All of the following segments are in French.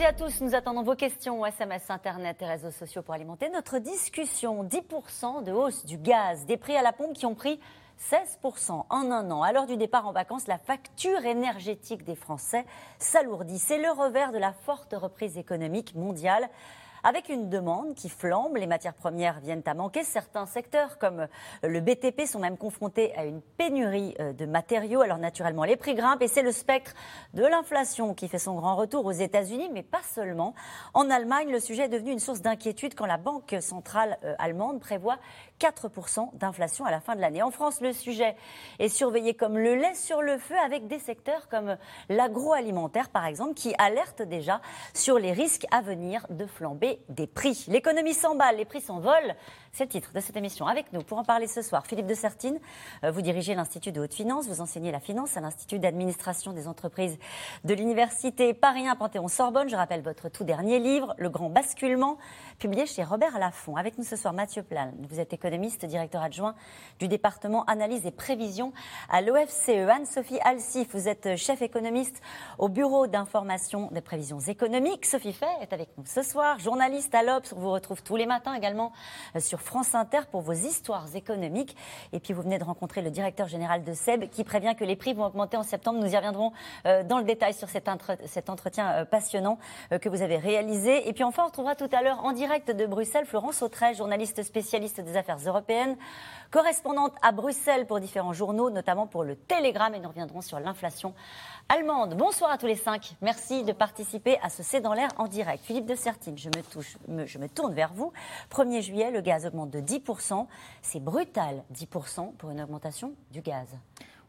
et à tous, nous attendons vos questions, SMS, Internet et réseaux sociaux pour alimenter notre discussion. 10% de hausse du gaz, des prix à la pompe qui ont pris 16% en un an. À l'heure du départ en vacances, la facture énergétique des Français s'alourdit. C'est le revers de la forte reprise économique mondiale avec une demande qui flambe. Les matières premières viennent à manquer. Certains secteurs, comme le BTP, sont même confrontés à une pénurie euh, de matériaux. Alors naturellement, les prix grimpent et c'est le spectre de l'inflation qui fait son grand retour aux États-Unis, mais pas seulement. En Allemagne, le sujet est devenu une source d'inquiétude quand la Banque centrale euh, allemande prévoit 4% d'inflation à la fin de l'année. En France, le sujet est surveillé comme le lait sur le feu avec des secteurs comme l'agroalimentaire, par exemple, qui alertent déjà sur les risques à venir de flamber des prix. L'économie s'emballe, les prix s'envolent. C'est le titre de cette émission. Avec nous, pour en parler ce soir, Philippe de Sertine, euh, vous dirigez l'Institut de haute finance, vous enseignez la finance à l'Institut d'administration des entreprises de l'Université Paris 1 Panthéon-Sorbonne. Je rappelle votre tout dernier livre, Le Grand Basculement, publié chez Robert Laffont. Avec nous ce soir, Mathieu Plan. Vous êtes économiste, directeur adjoint du département analyse et prévision à l'OFCE. Anne-Sophie Alsif, vous êtes chef économiste au Bureau d'information des prévisions économiques. Sophie Fay est avec nous ce soir, journaliste à l'Obs. On vous retrouve tous les matins également euh, sur France Inter pour vos histoires économiques. Et puis vous venez de rencontrer le directeur général de SEB qui prévient que les prix vont augmenter en septembre. Nous y reviendrons euh, dans le détail sur cet, entretien euh, passionnant que vous avez réalisé. Et puis enfin, on retrouvera tout à l'heure en direct de Bruxelles Florence Autrey, journaliste spécialiste des affaires européennes, correspondante à Bruxelles pour différents journaux, notamment pour le Télégramme. Et nous reviendrons sur l'inflation allemande. Bonsoir à tous les cinq. Merci de participer à ce C'est dans l'air en direct. Philippe de Sertine, je me, je me tourne vers vous. 1er juillet, le gaz augmente de 10%. C'est brutal, 10% pour une augmentation du gaz.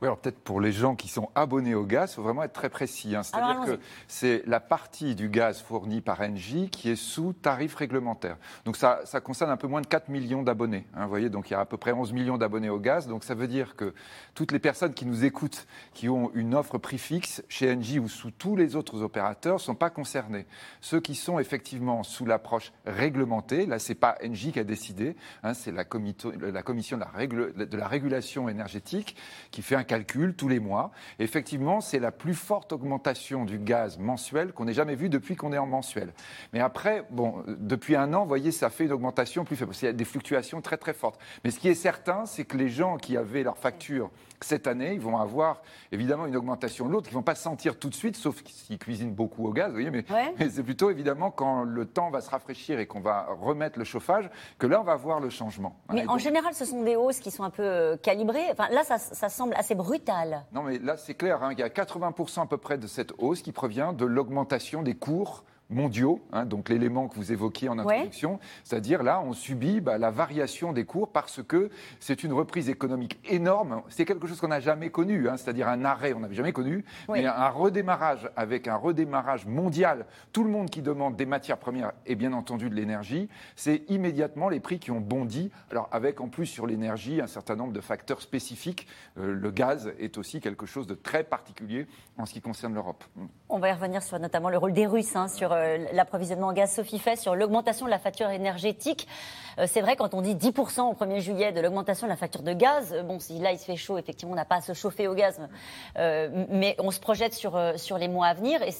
Oui, alors peut-être pour les gens qui sont abonnés au gaz, il faut vraiment être très précis. Hein. C'est-à-dire que c'est la partie du gaz fourni par Engie qui est sous tarif réglementaire. Donc ça, ça concerne un peu moins de 4 millions d'abonnés. Hein, vous voyez, donc il y a à peu près 11 millions d'abonnés au gaz. Donc ça veut dire que toutes les personnes qui nous écoutent, qui ont une offre prix fixe chez Engie ou sous tous les autres opérateurs, ne sont pas concernés. Ceux qui sont effectivement sous l'approche réglementée, là, ce n'est pas Engie qui a décidé, hein, c'est la, la, commission de la, de la régulation énergétique qui fait un calcul tous les mois. Effectivement, c'est la plus forte augmentation du gaz mensuel qu'on ait jamais vue depuis qu'on est en mensuel. Mais après, bon, depuis un an, vous voyez, ça fait une augmentation plus faible. Il y a des fluctuations très très fortes. Mais ce qui est certain, c'est que les gens qui avaient leur facture cette année, ils vont avoir évidemment une augmentation de l'autre, qui ne vont pas sentir tout de suite, sauf s'ils cuisinent beaucoup au gaz, vous voyez, mais, mais c'est plutôt évidemment quand le temps va se rafraîchir et qu'on va remettre le chauffage, que là, on va voir le changement. Mais en général, ce sont des hausses qui sont un peu euh, calibrées. Enfin, là, ça, ça semble assez brutal. Non, mais là, c'est clair, hein, il y a 80% à peu près de cette hausse qui provient de l'augmentation des cours mondiaux, hein, donc l'élément que vous évoquiez en introduction, c'est-à-dire là, on subit bah, la variation des cours parce que c'est une reprise économique énorme. C'est quelque chose qu'on n'a jamais connu, hein, c'est-à-dire un arrêt, on n'avait jamais connu, mais un redémarrage avec un redémarrage mondial. Tout le monde qui demande des matières premières et bien entendu de l'énergie, c'est immédiatement les prix qui ont bondi. Alors avec en plus sur l'énergie un certain nombre de facteurs spécifiques. Euh, le gaz est aussi quelque chose de très particulier en ce qui concerne l'Europe. On va y revenir sur notamment le rôle des Russes hein, sur euh, l'approvisionnement en gaz Sophie fait sur l'augmentation de la facture énergétique. Euh, c'est vrai, quand on dit 10% au 1er juillet de l'augmentation de la facture de gaz, euh, bon, si là il se fait chaud, effectivement, on n'a pas à se chauffer au gaz, mais on se projette sur, sur les mois à venir et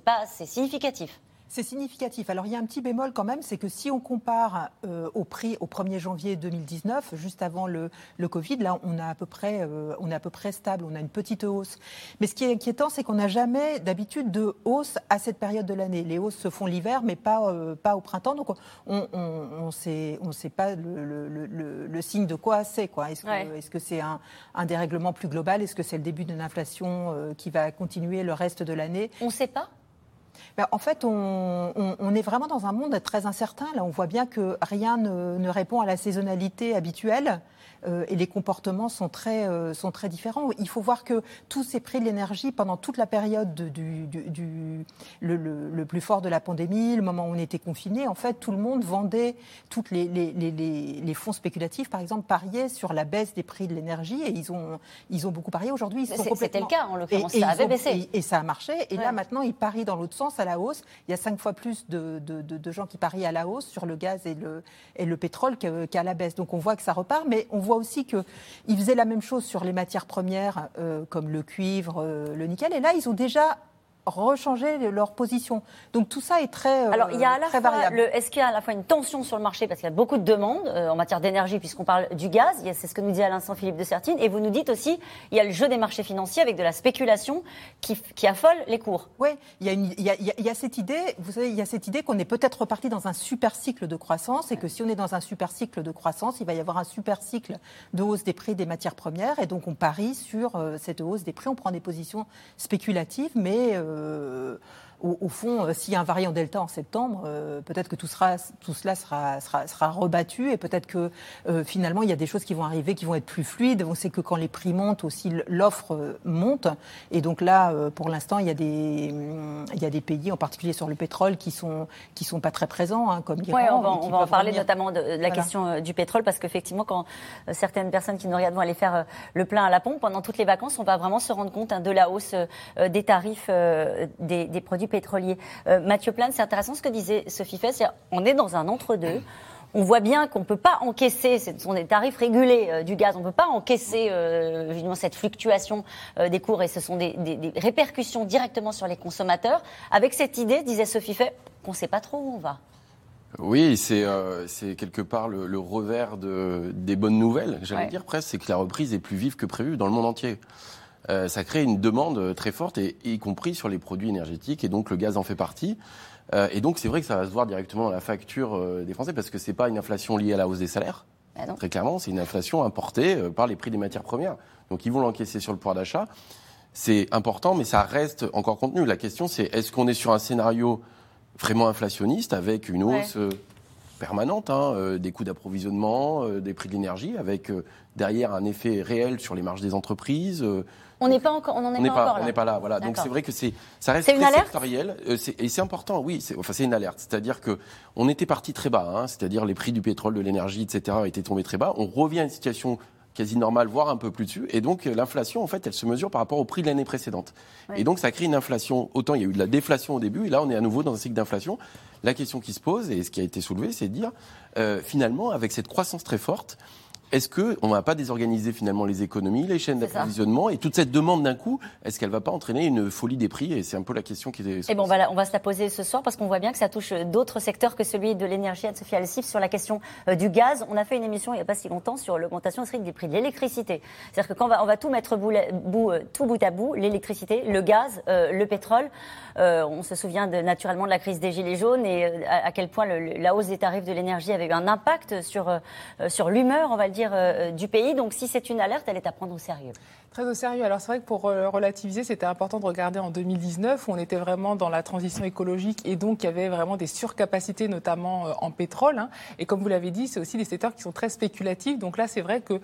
pas, c'est significatif. C'est significatif. Alors il y a un petit bémol quand même, c'est que si on compare euh, au prix au 1er janvier 2019, juste avant le, le Covid, là on, a à peu près, euh, on est à peu près stable, on a une petite hausse. Mais ce qui est inquiétant, c'est qu'on n'a jamais d'habitude de hausse à cette période de l'année. Les hausses se font l'hiver, mais pas, euh, pas au printemps. Donc on ne on, sait, on sait pas le, le, le, signe de quoi c'est. Est-ce que c'est un, un, dérèglement plus global? Est-ce que c'est le début d'une inflation qui va continuer le reste de l'année? On ne sait pas ben, en fait, on, est vraiment dans un monde très incertain. Là, on voit bien que rien ne répond à la saisonnalité habituelle. Euh, et les comportements sont très, euh, sont très différents. Il faut voir que tous ces prix de l'énergie, pendant toute la période du, du, le, le, plus fort de la pandémie, le moment où on était confiné, en fait, tout le monde vendait, toutes les, les, les, les fonds spéculatifs, par exemple, pariaient sur la baisse des prix de l'énergie et ils ont, ils ont beaucoup parié. Aujourd'hui, C'était le cas, en l'occurrence, ça avait baissé. Et, ça a marché. Et là, maintenant, ils parient dans l'autre sens, à la hausse. Il y a cinq fois plus de, de, de, gens qui parient à la hausse sur le gaz et le, et le pétrole qu'à la baisse. Donc on voit que ça repart, mais on voit aussi qu'ils faisaient la même chose sur les matières premières, euh, comme le cuivre, euh, le nickel. Et là, ils ont déjà rechanger leur position. Donc tout ça est très, euh, Alors, il y a à la fois variable. Est-ce qu'il y a à la fois une tension sur le marché parce qu'il y a beaucoup de demandes euh, en matière d'énergie puisqu'on parle du gaz, c'est ce que nous dit à l'instant Philippe de Sertine, et vous nous dites aussi il y a le jeu des marchés financiers avec de la spéculation qui, qui affole les cours. Oui, il y, a il, y a, il y a cette idée, vous savez, il y a cette idée qu'on est peut-être reparti dans un super cycle de croissance et que si on est dans un super cycle de croissance, il va y avoir un super cycle de hausse des prix des matières premières et donc on parie sur euh, cette hausse des prix, on prend des positions spéculatives, mais euh, 呃 au, fond, euh, s'il y a un variant Delta en septembre, euh, peut-être que tout, sera, tout cela sera, sera, sera, rebattu et peut-être que euh, finalement, il y a des choses qui vont arriver qui vont être plus fluides. On sait que quand les prix montent aussi, l'offre monte. Et donc là, pour l'instant, il, y a des, il y a des pays, en particulier sur le pétrole, qui sont, qui sont pas très présents, hein, comme l'Iran. On va, on va en parler notamment de, la question du pétrole, parce qu'effectivement, quand certaines personnes qui nous regardent vont aller faire le plein à la pompe, pendant toutes les vacances, on va vraiment se rendre compte hein, de la hausse des tarifs des, des produits pétrolier. Euh, Mathieu Plane, c'est intéressant ce que disait Sophie Fess. On est dans un entre-deux. On voit bien qu'on ne peut pas encaisser, ce sont des tarifs régulés euh, du gaz, on ne peut pas encaisser euh, cette fluctuation des cours et ce sont des, répercussions directement sur les consommateurs. Avec cette idée, disait Sophie Fess, qu'on ne sait pas trop où on va. Oui, c'est quelque part le, revers des bonnes nouvelles, j'allais dire presque, c'est que la reprise est plus vive que prévu dans le monde entier. Euh, ça crée une demande très forte, et, y compris sur les produits énergétiques, et donc le gaz en fait partie. Euh, et donc c'est vrai que ça va se voir directement dans la facture euh, des Français, parce que c'est pas une inflation liée à la hausse des salaires. Bah très clairement, c'est une inflation importée par les prix des matières premières. Donc ils vont l'encaisser sur le pouvoir d'achat. C'est important, mais ça reste encore contenu. La question, c'est est-ce qu'on est sur un scénario vraiment inflationniste avec une hausse permanente hein, des coûts d'approvisionnement, des prix de l'énergie, avec derrière un effet réel sur les marges des entreprises, on n'est pas encore, on n'en est, pas, encore là. On n'est pas là, voilà. Donc c'est vrai que c'est, ça reste très sectoriel, euh, et c'est important, oui. Enfin, c'est une alerte, c'est-à-dire que on était parti très bas, hein, c'est-à-dire les prix du pétrole, de l'énergie, etc. étaient tombés très bas. On revient à une situation quasi normale, voire un peu plus dessus. Et donc l'inflation, en fait, elle se mesure par rapport au prix de l'année précédente. Et donc ça crée une inflation. Autant il y a eu de la déflation au début, et là on est à nouveau dans un cycle d'inflation. La question qui se pose et ce qui a été soulevé, c'est de dire euh, finalement avec cette croissance très forte est-ce qu'on ne va pas désorganiser finalement les économies, les chaînes d'approvisionnement et toute cette demande d'un coup, est-ce qu'elle ne va pas entraîner une folie des prix Et c'est un peu la question qui est. Et eh bon, on va, se la poser ce soir parce qu'on voit bien que ça touche d'autres secteurs que celui de l'énergie. Anne-Sophie Alessif, sur la question euh, du gaz, on a fait une émission il n'y a pas si longtemps sur l'augmentation des prix de l'électricité. C'est-à-dire que quand on va, tout mettre bout, euh, tout bout à bout, l'électricité, le gaz, euh, le pétrole, on se souvient naturellement de la crise des Gilets jaunes et à, quel point la hausse des tarifs de l'énergie avait eu un impact sur, sur l'humeur, on va le dire, euh, du pays. Donc si c'est une alerte, elle est à prendre au sérieux. Très au sérieux. Alors c'est vrai que pour euh, relativiser, c'était important de regarder en 2019 où on était vraiment dans la transition écologique et donc il y avait vraiment des surcapacités, notamment euh, en pétrole. Hein. Et comme vous l'avez dit, c'est aussi des secteurs qui sont très spéculatifs. Donc là, c'est vrai que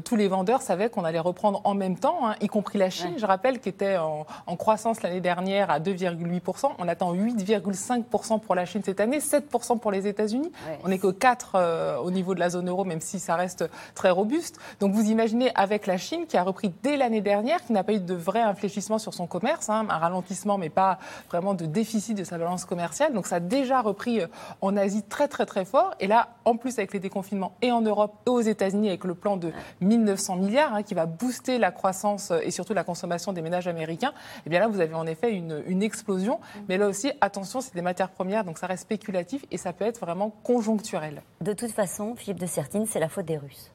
tous les vendeurs savaient qu'on allait reprendre en même temps, hein, y compris la Chine, je rappelle, qui était en, croissance l'année dernière à 2,8%. On attend 8,5% pour la Chine cette année, 7% pour les États-Unis. On n'est que 4 au niveau de la zone euro, même si ça reste très robuste. Donc vous imaginez avec la Chine qui a repris dès l'année dernière, qui n'a pas eu de vrai infléchissement sur son commerce, hein, un ralentissement mais pas vraiment de déficit de sa balance commerciale. Donc ça a déjà repris euh, en Asie très très très fort. Et là, en plus avec les déconfinements et en Europe et aux États-Unis avec le plan de 1900 milliards hein, qui va booster la croissance euh, et surtout la consommation des ménages américains, et eh bien là vous avez en effet une, une explosion. Mais là aussi, attention, c'est des matières premières, donc ça reste spéculatif et ça peut être vraiment conjoncturel. De toute façon, Philippe de Sertine, c'est la faute des Russes.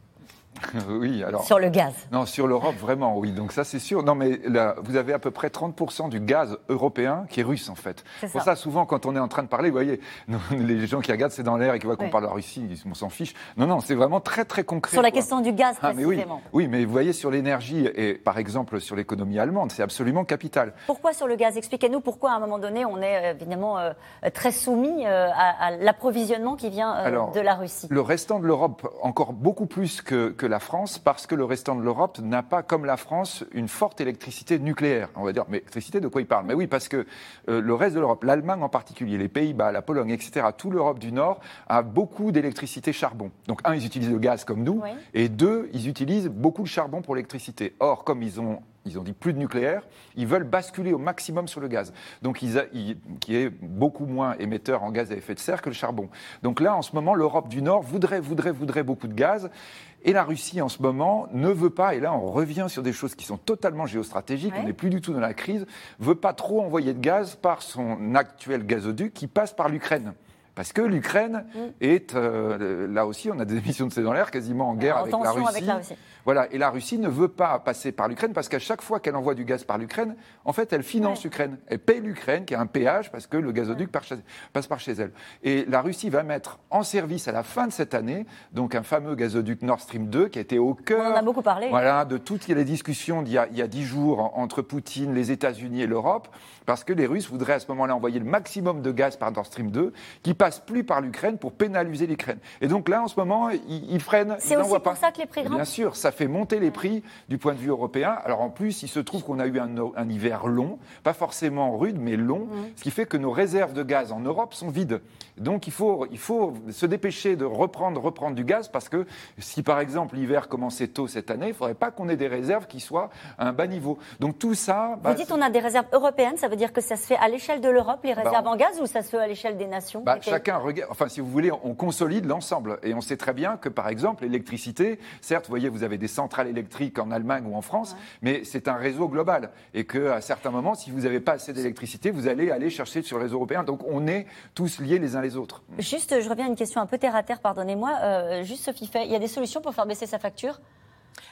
oui, alors. Sur le gaz. Non, sur l'Europe, vraiment, oui. Donc ça, c'est sûr. Non, mais là, vous avez à peu près 30% du gaz européen qui est russe, en fait. Pour ça. souvent, quand on est en train de parler, vous voyez, les gens qui regardent, c'est dans l'air et qui voient qu'on parle de la Russie, on s'en fiche. Non, non, c'est vraiment très, très concret. Sur la question du gaz, ah, précisément. oui. mais vous voyez, sur l'énergie et, par exemple, sur l'économie allemande, c'est absolument capital. Pourquoi sur le gaz? Expliquez-nous pourquoi, à un moment donné, on est euh, évidemment euh, très soumis euh, à, l'approvisionnement qui vient de la Russie. Le restant de l'Europe, encore beaucoup plus que, que la France, parce que le restant de l'Europe n'a pas, comme la France, une forte électricité nucléaire. On va dire, mais électricité, de quoi il parle? Mais oui, parce que euh, le reste de l'Europe, l'Allemagne en particulier, les Pays-Bas, la Pologne, etc., tout l'Europe du Nord a beaucoup d'électricité charbon. Donc, un, ils utilisent le gaz comme nous, et deux, ils utilisent beaucoup de charbon pour l'électricité. Or, comme ils ont ils ont dit plus de nucléaire, ils veulent basculer au maximum sur le gaz. Donc, ils qui est beaucoup moins émetteur en gaz à effet de serre que le charbon. Donc là, en ce moment, l'Europe du Nord voudrait, voudrait, voudrait beaucoup de gaz. Et la Russie, en ce moment, ne veut pas, et là on revient sur des choses qui sont totalement géostratégiques, on n'est plus du tout dans la crise, veut pas trop envoyer de gaz par son actuel gazoduc qui passe par l'Ukraine. Parce que l'Ukraine mm. est, euh, là aussi, on a des émissions de C dans l'air, quasiment en guerre avec, la avec la Russie. Voilà, et la Russie ne veut pas passer par l'Ukraine parce qu'à chaque fois qu'elle envoie du gaz par l'Ukraine, en fait, elle finance l'Ukraine. Elle paye l'Ukraine, qui a un péage parce que le gazoduc passe par chez elle. Et la Russie va mettre en service à la fin de cette année, donc un fameux gazoduc Nord Stream 2 qui a été au cœur On a beaucoup parlé. Voilà, de toutes les discussions d'il y a dix jours entre Poutine, les États-Unis et l'Europe, parce que les Russes voudraient à ce moment-là envoyer le maximum de gaz par Nord Stream 2, qui passe plus par l'Ukraine pour pénaliser l'Ukraine. Et donc là, en ce moment, ils, freinent. C'est aussi pour ça que les prix grimpent. Bien sûr, ça fait monter les prix du point de vue européen. Alors en plus, il se trouve qu'on a eu un, hiver long, pas forcément rude, mais long, mmh. ce qui fait que nos réserves de gaz en Europe sont vides. Donc il faut, il faut se dépêcher de reprendre, reprendre du gaz parce que si par exemple l'hiver commençait tôt cette année, il ne faudrait pas qu'on ait des réserves qui soient à un bas niveau. Donc tout ça. Bah, Vous dites on a des réserves européennes, ça veut dire que ça se fait à l'échelle de l'Europe, les bah, réserves en gaz, ou ça se fait à l'échelle des nations bah, Chacun regarde. Enfin, si vous voulez, on consolide l'ensemble. Et on sait très bien que par exemple, l'électricité, certes, vous voyez, vous avez des centrales électriques en Allemagne ou en France, mais c'est un réseau global. Et qu'à certains moments, si vous n'avez pas assez d'électricité, vous allez aller chercher sur le réseau européen. Donc on est tous liés les uns les autres. Juste, je reviens à une question un peu terre à terre, pardonnez-moi. Euh, juste Sophie Fay, il y a des solutions pour faire baisser sa facture?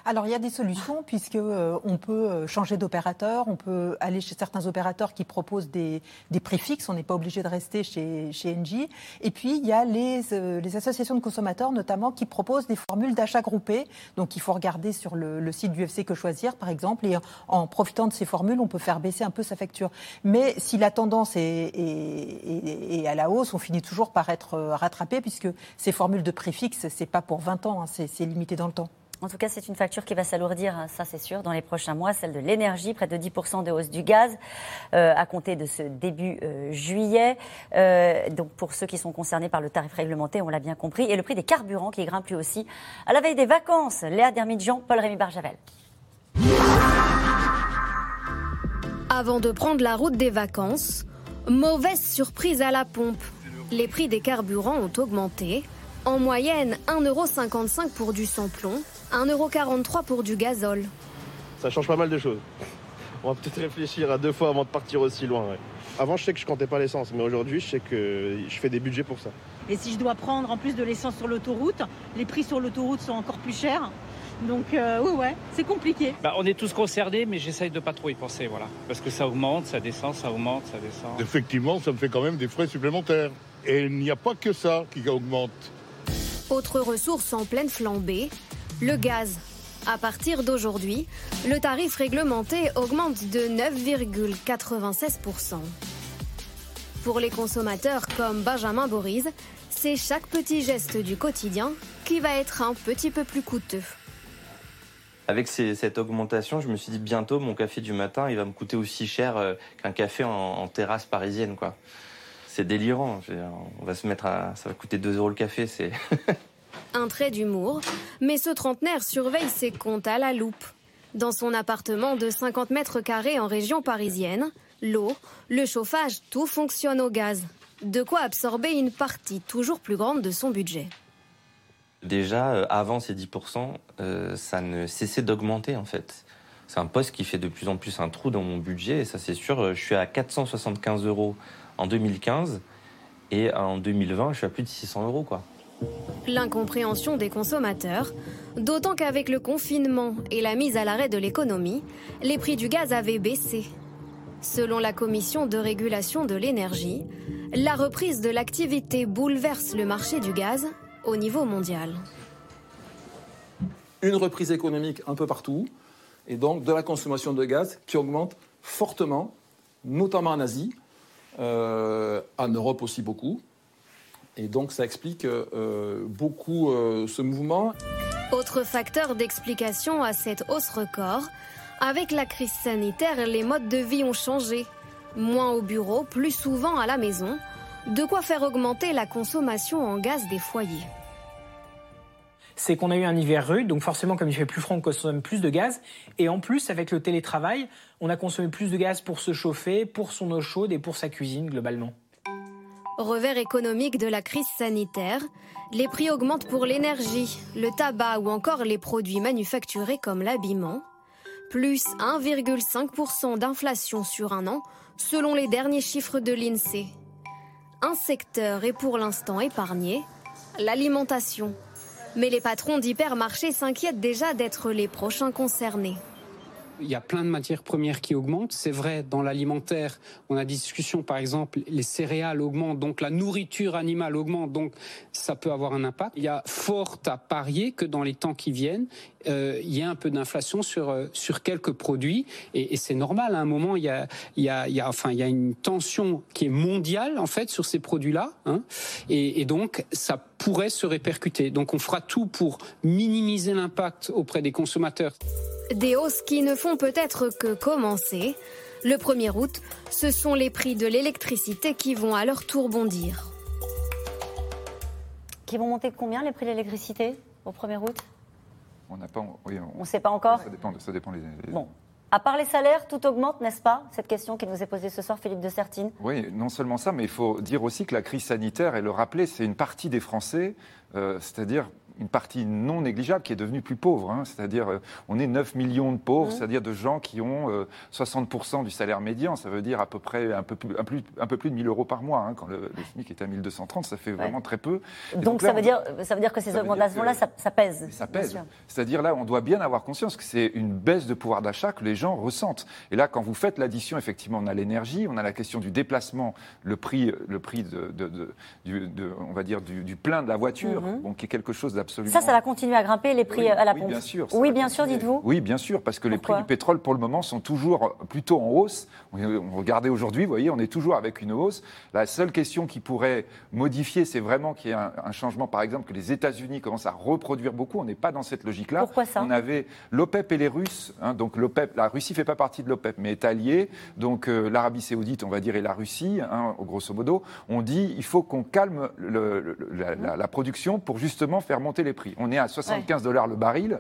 Alors il y a des solutions puisque euh, on peut euh, changer d'opérateur, on peut aller chez certains opérateurs qui proposent des, prix fixes, on n'est pas obligé de rester chez, chez Engie. Et puis il y a les, euh, associations de consommateurs notamment qui proposent des formules d'achat groupé. Donc il faut regarder sur le, site du FC que choisir par exemple et en profitant de ces formules, on peut faire baisser un peu sa facture. Mais si la tendance est, est, à la hausse, on finit toujours par être rattrapé puisque ces formules de prix fixes, c'est pas pour 20 ans, hein, c'est limité dans le temps. En tout cas, c'est une facture qui va s'alourdir, hein, ça c'est sûr, dans les prochains mois, celle de l'énergie, près de 10% de hausse du gaz euh, à compter de ce début euh, juillet. Euh, donc pour ceux qui sont concernés par le tarif réglementé, on l'a bien compris, et le prix des carburants qui grimpe lui aussi. À la veille des vacances, Léa Dermidjian, Paul-Rémy Barjavel. Avant de prendre la route des vacances, mauvaise surprise à la pompe. Les prix des carburants ont augmenté. En moyenne, 1,55€ pour du sans-plomb 1,43€ pour du gazole. Ça change pas mal de choses. On va peut-être réfléchir à deux fois avant de partir aussi loin. Avant, je sais que je comptais pas l'essence, mais aujourd'hui, je sais que je fais des budgets pour ça. Et si je dois prendre en plus de l'essence sur l'autoroute, les prix sur l'autoroute sont encore plus chers. Donc euh, oui, ouais, c'est compliqué. Bah, on est tous concernés, mais j'essaye de pas trop y penser, voilà. Parce que ça augmente, ça descend, ça augmente, ça descend. Effectivement, ça me fait quand même des frais supplémentaires. Et il n'y a pas que ça qui augmente. Autre ressource en pleine flambée, le gaz. À partir d'aujourd'hui, le tarif réglementé augmente de 9,96%. Pour les consommateurs comme Benjamin Boris, c'est chaque petit geste du quotidien qui va être un petit peu plus coûteux. Avec cette augmentation, je me suis dit bientôt mon café du matin, il va me coûter aussi cher euh, qu'un café en, terrasse parisienne, quoi. C'est délirant. On va se mettre à, ça va coûter 2 euros le café, c'est. Un trait d'humour, mais ce trentenaire surveille ses comptes à la loupe. Dans son appartement de 50 mètres carrés en région parisienne, l'eau, le chauffage, tout fonctionne au gaz. De quoi absorber une partie toujours plus grande de son budget. Déjà, euh, avant ces 10%, euh, ça ne cessait d'augmenter en fait. C'est un poste qui fait de plus en plus un trou dans mon budget et ça c'est sûr, euh, je suis à 475 euros en 2015 et en 2020 je suis à plus de 600 euros quoi. L'incompréhension des consommateurs, d'autant qu'avec le confinement et la mise à l'arrêt de l'économie, les prix du gaz avaient baissé. Selon la Commission de régulation de l'énergie, la reprise de l'activité bouleverse le marché du gaz au niveau mondial. Une reprise économique un peu partout, et donc de la consommation de gaz qui augmente fortement, notamment en Asie, en Europe aussi beaucoup. Et donc ça explique euh, beaucoup euh, ce mouvement. Autre facteur d'explication à cette hausse record, avec la crise sanitaire, les modes de vie ont changé. Moins au bureau, plus souvent à la maison, de quoi faire augmenter la consommation en gaz des foyers. C'est qu'on a eu un hiver rude, donc forcément, comme il fait plus froid, on consomme plus de gaz. Et en plus, avec le télétravail, on a consommé plus de gaz pour se chauffer, pour son eau chaude et pour sa cuisine globalement. Revers économique de la crise sanitaire, les prix augmentent pour l'énergie, le tabac ou encore les produits manufacturés comme l'habillement. Plus 1,5% d'inflation sur un an, selon les derniers chiffres de l'INSEE. Un secteur est pour l'instant épargné, l'alimentation. Mais les patrons d'hypermarchés s'inquiètent déjà d'être les prochains concernés. Il y a plein de matières premières qui augmentent. C'est vrai, dans l'alimentaire, on a discussion, par exemple, les céréales augmentent, donc la nourriture animale augmente, donc ça peut avoir un impact. Il y a fort à parier que dans les temps qui viennent, euh, il y a un peu d'inflation sur euh, sur quelques produits et, c'est normal. À un moment, il y a il y a, il y a enfin il y a une tension qui est mondiale en fait sur ces produits-là, hein, et, et donc ça pourrait se répercuter. Donc on fera tout pour minimiser l'impact auprès des consommateurs. Des hausses qui ne font peut-être que commencer. Le 1er août, ce sont les prix de l'électricité qui vont à leur tour bondir. Qui vont monter de combien les prix de l'électricité au 1er août? On n'a pas. on ne sait pas encore Ça dépend, ça dépend les, Bon. À part les salaires, tout augmente, n'est-ce pas Cette question qui nous est posée ce soir, Philippe de Sertine? Oui, non seulement ça, mais il faut dire aussi que la crise sanitaire, et le rappeler, c'est une partie des Français, euh, c'est-à-dire une partie non négligeable qui est devenue plus pauvre. Hein. C'est-à-dire, euh, on est 9 millions de pauvres, mmh. c'est-à-dire de gens qui ont 60% euh, du salaire médian. Ça veut dire à peu près un peu plus, un plus, un peu plus de 1000 euros par mois. Hein. Quand le, SMIC est à 1230, ça fait vraiment très peu. donc, ça, veut dire, ça veut dire que ces augmentations-là, ça, pèse. Ça pèse. C'est-à-dire là, on doit bien avoir conscience que c'est une baisse de pouvoir d'achat que les gens ressentent. Et là, quand vous faites l'addition, effectivement, on a l'énergie, on a la question du déplacement, le prix, le prix de, de, on va dire, du, plein de la voiture, mmh. qui est quelque chose d'absolument. Ça, ça va continuer à grimper les prix à la pompe. Oui, bien sûr. Oui, bien sûr, dites-vous. Oui, bien sûr, parce que les prix du pétrole, pour le moment, sont toujours plutôt en hausse. On regardait aujourd'hui, vous voyez, on est toujours avec une hausse. La seule question qui pourrait modifier, c'est vraiment qu'il y ait un, changement, par exemple, que les États-Unis commencent à reproduire beaucoup. On n'est pas dans cette logique-là. Pourquoi ça On avait l'OPEP et les Russes. Hein, donc l'OPEP, la Russie fait pas partie de l'OPEP, mais est alliée. Donc euh, l'Arabie Saoudite, on va dire, et la Russie, hein, grosso modo, on dit il faut qu'on calme la, la, production pour justement faire monter les prix. On est à 75 dollars le baril.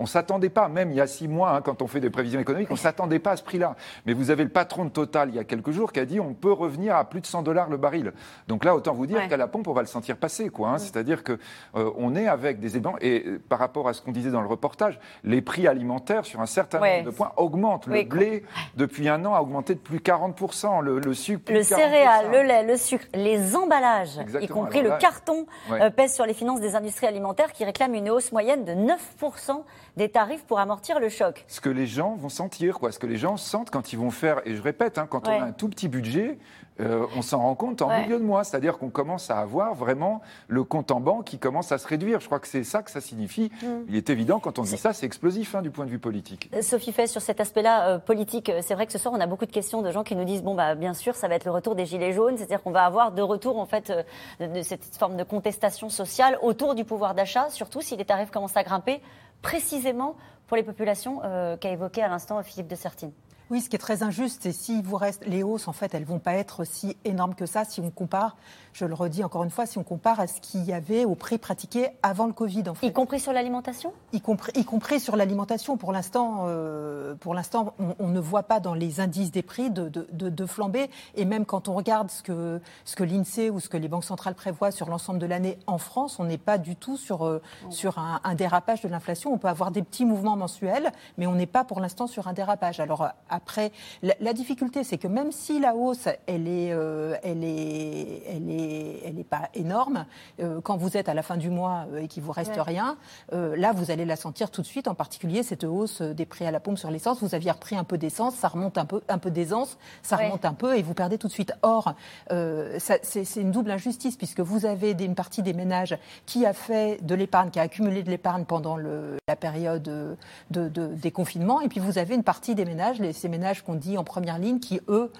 On ne s'attendait pas, même il y a six mois, hein, quand on fait des prévisions économiques, on ne s'attendait pas à ce prix-là. Mais vous avez le patron de Total, il y a quelques jours, qui a dit on peut revenir à plus de 100 dollars le baril. Donc là, autant vous dire qu'à la pompe, on va le sentir passer. quoi. Hein. C'est-à-dire qu'on euh, est avec des éléments. Et euh, par rapport à ce qu'on disait dans le reportage, les prix alimentaires, sur un certain nombre de points, augmentent. Le blé, depuis un an, a augmenté de plus 40%. Le, sucre, Le céréal, le lait, le sucre, les emballages, y compris le carton, euh, pèsent sur les finances des industries alimentaires qui réclament une hausse moyenne de 9% des tarifs pour amortir le choc. Ce que les gens vont sentir, quoi. Ce que les gens sentent quand ils vont faire, et je répète, hein, quand on a un tout petit budget, euh, on s'en rend compte en milieu de mois. C'est-à-dire qu'on commence à avoir vraiment le compte en banque qui commence à se réduire. Je crois que c'est ça que ça signifie. Mm. Il est évident, quand on dit ça, c'est explosif hein, du point de vue politique. Euh, Sophie Fay, sur cet aspect-là euh, politique, c'est vrai que ce soir, on a beaucoup de questions de gens qui nous disent bon, bah, bien sûr, ça va être le retour des Gilets jaunes. C'est-à-dire qu'on va avoir de retour, en fait, de cette forme de contestation sociale autour du pouvoir d'achat, surtout si les tarifs commencent à grimper précisément pour les populations euh, qu'a évoqué à l'instant Philippe de Sertine. Oui, ce qui est très injuste, c'est si vous reste les hausses, en fait, elles vont pas être si énormes que ça si on compare je le redis encore une fois, si on compare à ce qu'il y avait au prix pratiqué avant le Covid. En fait. Y compris sur l'alimentation? Y compris, y compris sur l'alimentation. Pour l'instant, euh, pour l'instant, on, ne voit pas dans les indices des prix de, de, de, flamber. Et même quand on regarde ce que, ce que l'INSEE ou ce que les banques centrales prévoient sur l'ensemble de l'année en France, on n'est pas du tout sur, euh, sur un, dérapage de l'inflation. On peut avoir des petits mouvements mensuels, mais on n'est pas pour l'instant sur un dérapage. Alors euh, après, la, difficulté, c'est que même si la hausse, elle est, elle est, elle est elle n'est pas énorme. Euh, quand vous êtes à la fin du mois euh, et qu'il vous reste rien, euh, là, vous allez la sentir tout de suite, en particulier cette hausse des prix à la pompe sur l'essence. Vous aviez repris un peu d'essence, ça remonte un peu, un peu d'aisance, ça remonte un peu et vous perdez tout de suite. Or, c'est une double injustice puisque vous avez une partie des ménages qui a fait de l'épargne, qui a accumulé de l'épargne pendant la période de, de, des confinements, et puis vous avez une partie des ménages, les, ces ménages qu'on dit en première ligne, qui eux,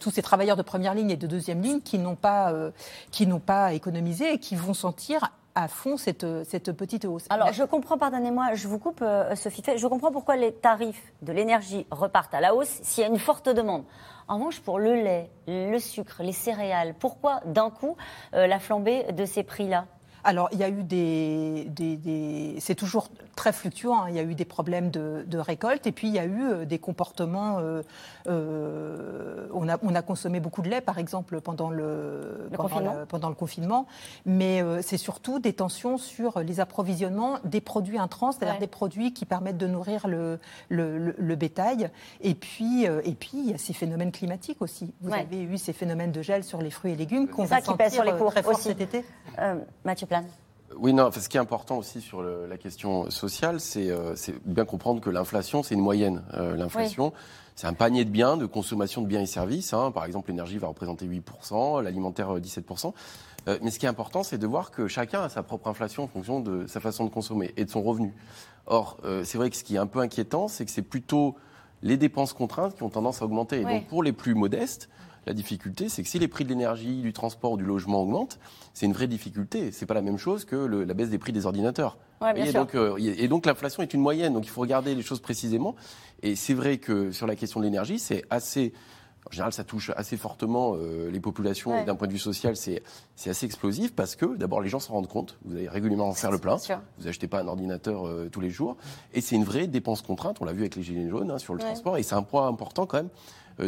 tous ces travailleurs de première ligne et de deuxième ligne, qui n'ont pas, euh, qui n'ont pas économisé et qui vont sentir à fond cette, cette petite hausse. Alors, je comprends, pardonnez-moi, je vous coupe, euh, Sophie je comprends pourquoi les tarifs de l'énergie repartent à la hausse s'il y a une forte demande. En revanche, pour le lait, le sucre, les céréales, pourquoi d'un coup euh, la flambée de ces prix-là? Alors, il y a eu des. des, c'est toujours très fluctuant. Hein. Il y a eu des problèmes de, récolte et puis il y a eu euh, des comportements. Euh, euh, on, a, on, a, consommé beaucoup de lait, par exemple, pendant le, pendant, confinement. Pendant le confinement. Mais c'est surtout des tensions sur les approvisionnements des produits intrants, c'est-à-dire des produits qui permettent de nourrir le, le bétail. Et puis, et puis, il y a ces phénomènes climatiques aussi. Vous avez eu ces phénomènes de gel sur les fruits et légumes qu'on va sentir sur les cours très fort cet été. Mathieu oui, non, ce qui est important aussi sur la question sociale, euh, c'est bien comprendre que l'inflation, c'est une moyenne. Euh, l'inflation, c'est un panier de biens, de consommation de biens et services. Hein. Par exemple, l'énergie va représenter 8%, l'alimentaire 17%. Euh, mais ce qui est important, c'est de voir que chacun a sa propre inflation en fonction de sa façon de consommer et de son revenu. Or, c'est vrai que ce qui est un peu inquiétant, c'est que c'est plutôt les dépenses contraintes qui ont tendance à augmenter. Et donc, pour les plus modestes, la difficulté, c'est que si les prix de l'énergie, du transport, du logement augmentent, c'est une vraie difficulté. C'est pas la même chose que la baisse des prix des ordinateurs. et, donc, euh, et donc l'inflation est une moyenne, donc il faut regarder les choses précisément. Et c'est vrai que sur la question de l'énergie, c'est assez en général, ça touche assez fortement euh, les populations. D'un point de vue social, c'est assez explosif parce que, d'abord, les gens s'en rendent compte. Vous allez régulièrement faire le plein. Vous n'achetez pas un ordinateur euh, tous les jours. Et c'est une vraie dépense contrainte. On l'a vu avec les gilets jaunes hein, sur le transport. Et c'est un point important quand même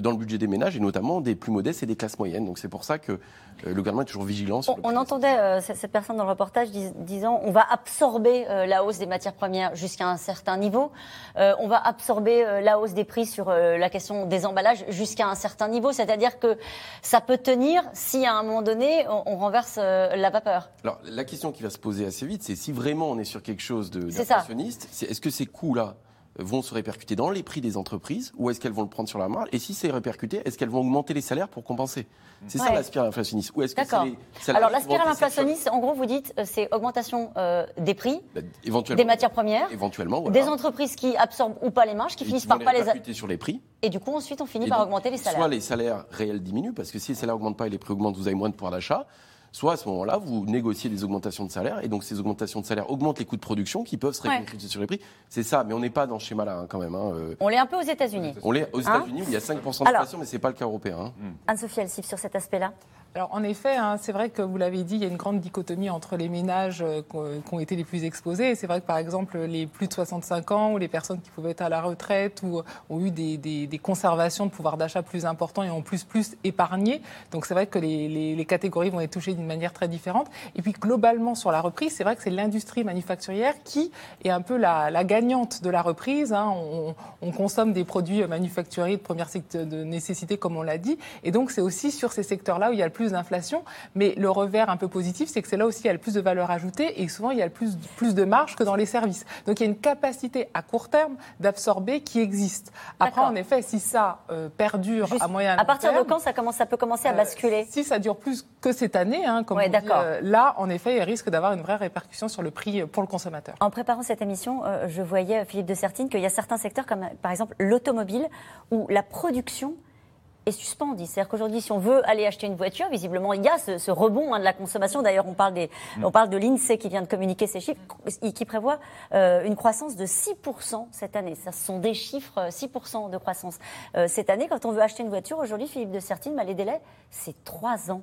dans le budget des ménages et notamment des plus modestes et des classes moyennes. Donc c'est pour ça que euh, le gouvernement est toujours vigilant. Sur on, entendait euh, cette personne dans le reportage disant on va absorber la hausse des matières premières jusqu'à un certain niveau, on va absorber la hausse des prix sur la question des emballages jusqu'à un certain niveau, c'est-à-dire que ça peut tenir si à un moment donné on, renverse la vapeur. Alors la question qui va se poser assez vite, c'est si vraiment on est sur quelque chose d'inflationniste, est-ce que ces coûts-là vont se répercuter dans les prix des entreprises ou est-ce qu'elles vont le prendre sur la marge? Et si c'est répercuté, est-ce qu'elles vont augmenter les salaires pour compenser? C'est ça la spirale inflationniste. Ou est-ce que Alors la spirale inflationniste, en gros, vous dites, euh, c'est augmentation euh, des prix, bah, des matières premières, éventuellement, des entreprises qui absorbent ou pas les marges, qui finissent par pas les sur les prix. Et du coup, ensuite, on finit par augmenter les salaires. Soit les salaires réels diminuent, parce que si les salaires n'augmentent pas et les prix augmentent, vous avez moins de pouvoir d'achat soit à ce moment-là, vous négociez des augmentations de salaire, et donc ces augmentations de salaire augmentent les coûts de production qui peuvent se répercuter sur les prix. C'est ça, mais on n'est pas dans ce schéma-là hein, quand même. Hein, euh. On l'est un peu aux États-Unis. On l'est aux hein États-Unis où il y a 5% d'inflation, mais ce n'est pas le cas européen. Anne-Sophie Alsif, sur cet aspect-là? Alors en effet, hein, c'est vrai que vous l'avez dit, il y a une grande dichotomie entre les ménages euh, qui ont été les plus exposés. C'est vrai que par exemple, les plus de 65 ans ou les personnes qui pouvaient être à la retraite ou ont eu des, conservations de pouvoir d'achat plus importants et ont plus plus épargné. Donc c'est vrai que les, catégories vont être touchées d'une manière très différente. Et puis globalement sur la reprise, c'est vrai que c'est l'industrie manufacturière qui est un peu la, gagnante de la reprise. Hein. On, on, consomme des produits manufacturiers de première nécessité, comme on l'a dit. Et donc c'est aussi sur ces secteurs-là où il y a le plus d'inflation. Mais le revers un peu positif, c'est que c'est là aussi il y a le plus de valeur ajoutée et souvent il y a le plus, plus de marge que dans les services. Donc il y a une capacité à court terme d'absorber qui existe. Après, en effet, si ça euh, perdure à moyen À partir de quand ça, commence, ça peut commencer à euh, basculer? Si ça dure plus que cette année, hein, comme on dit, euh, là, en effet, il risque d'avoir une vraie répercussion sur le prix pour le consommateur. En préparant cette émission, je voyais, Philippe de Sertine, qu'il y a certains secteurs, comme par exemple l'automobile, où la production est suspendu. C'est-à-dire qu'aujourd'hui, si on veut aller acheter une voiture, visiblement, il y a ce, rebond hein, de la consommation. D'ailleurs, on parle, des, mm. on parle de l'INSEE qui vient de communiquer ces chiffres, qui prévoit euh, une croissance de 6% cette année. Ça, ce sont des chiffres, 6% de croissance. Euh, cette année, quand on veut acheter une voiture, aujourd'hui, Philippe de Sertine, bah, les délais, c'est 3 ans.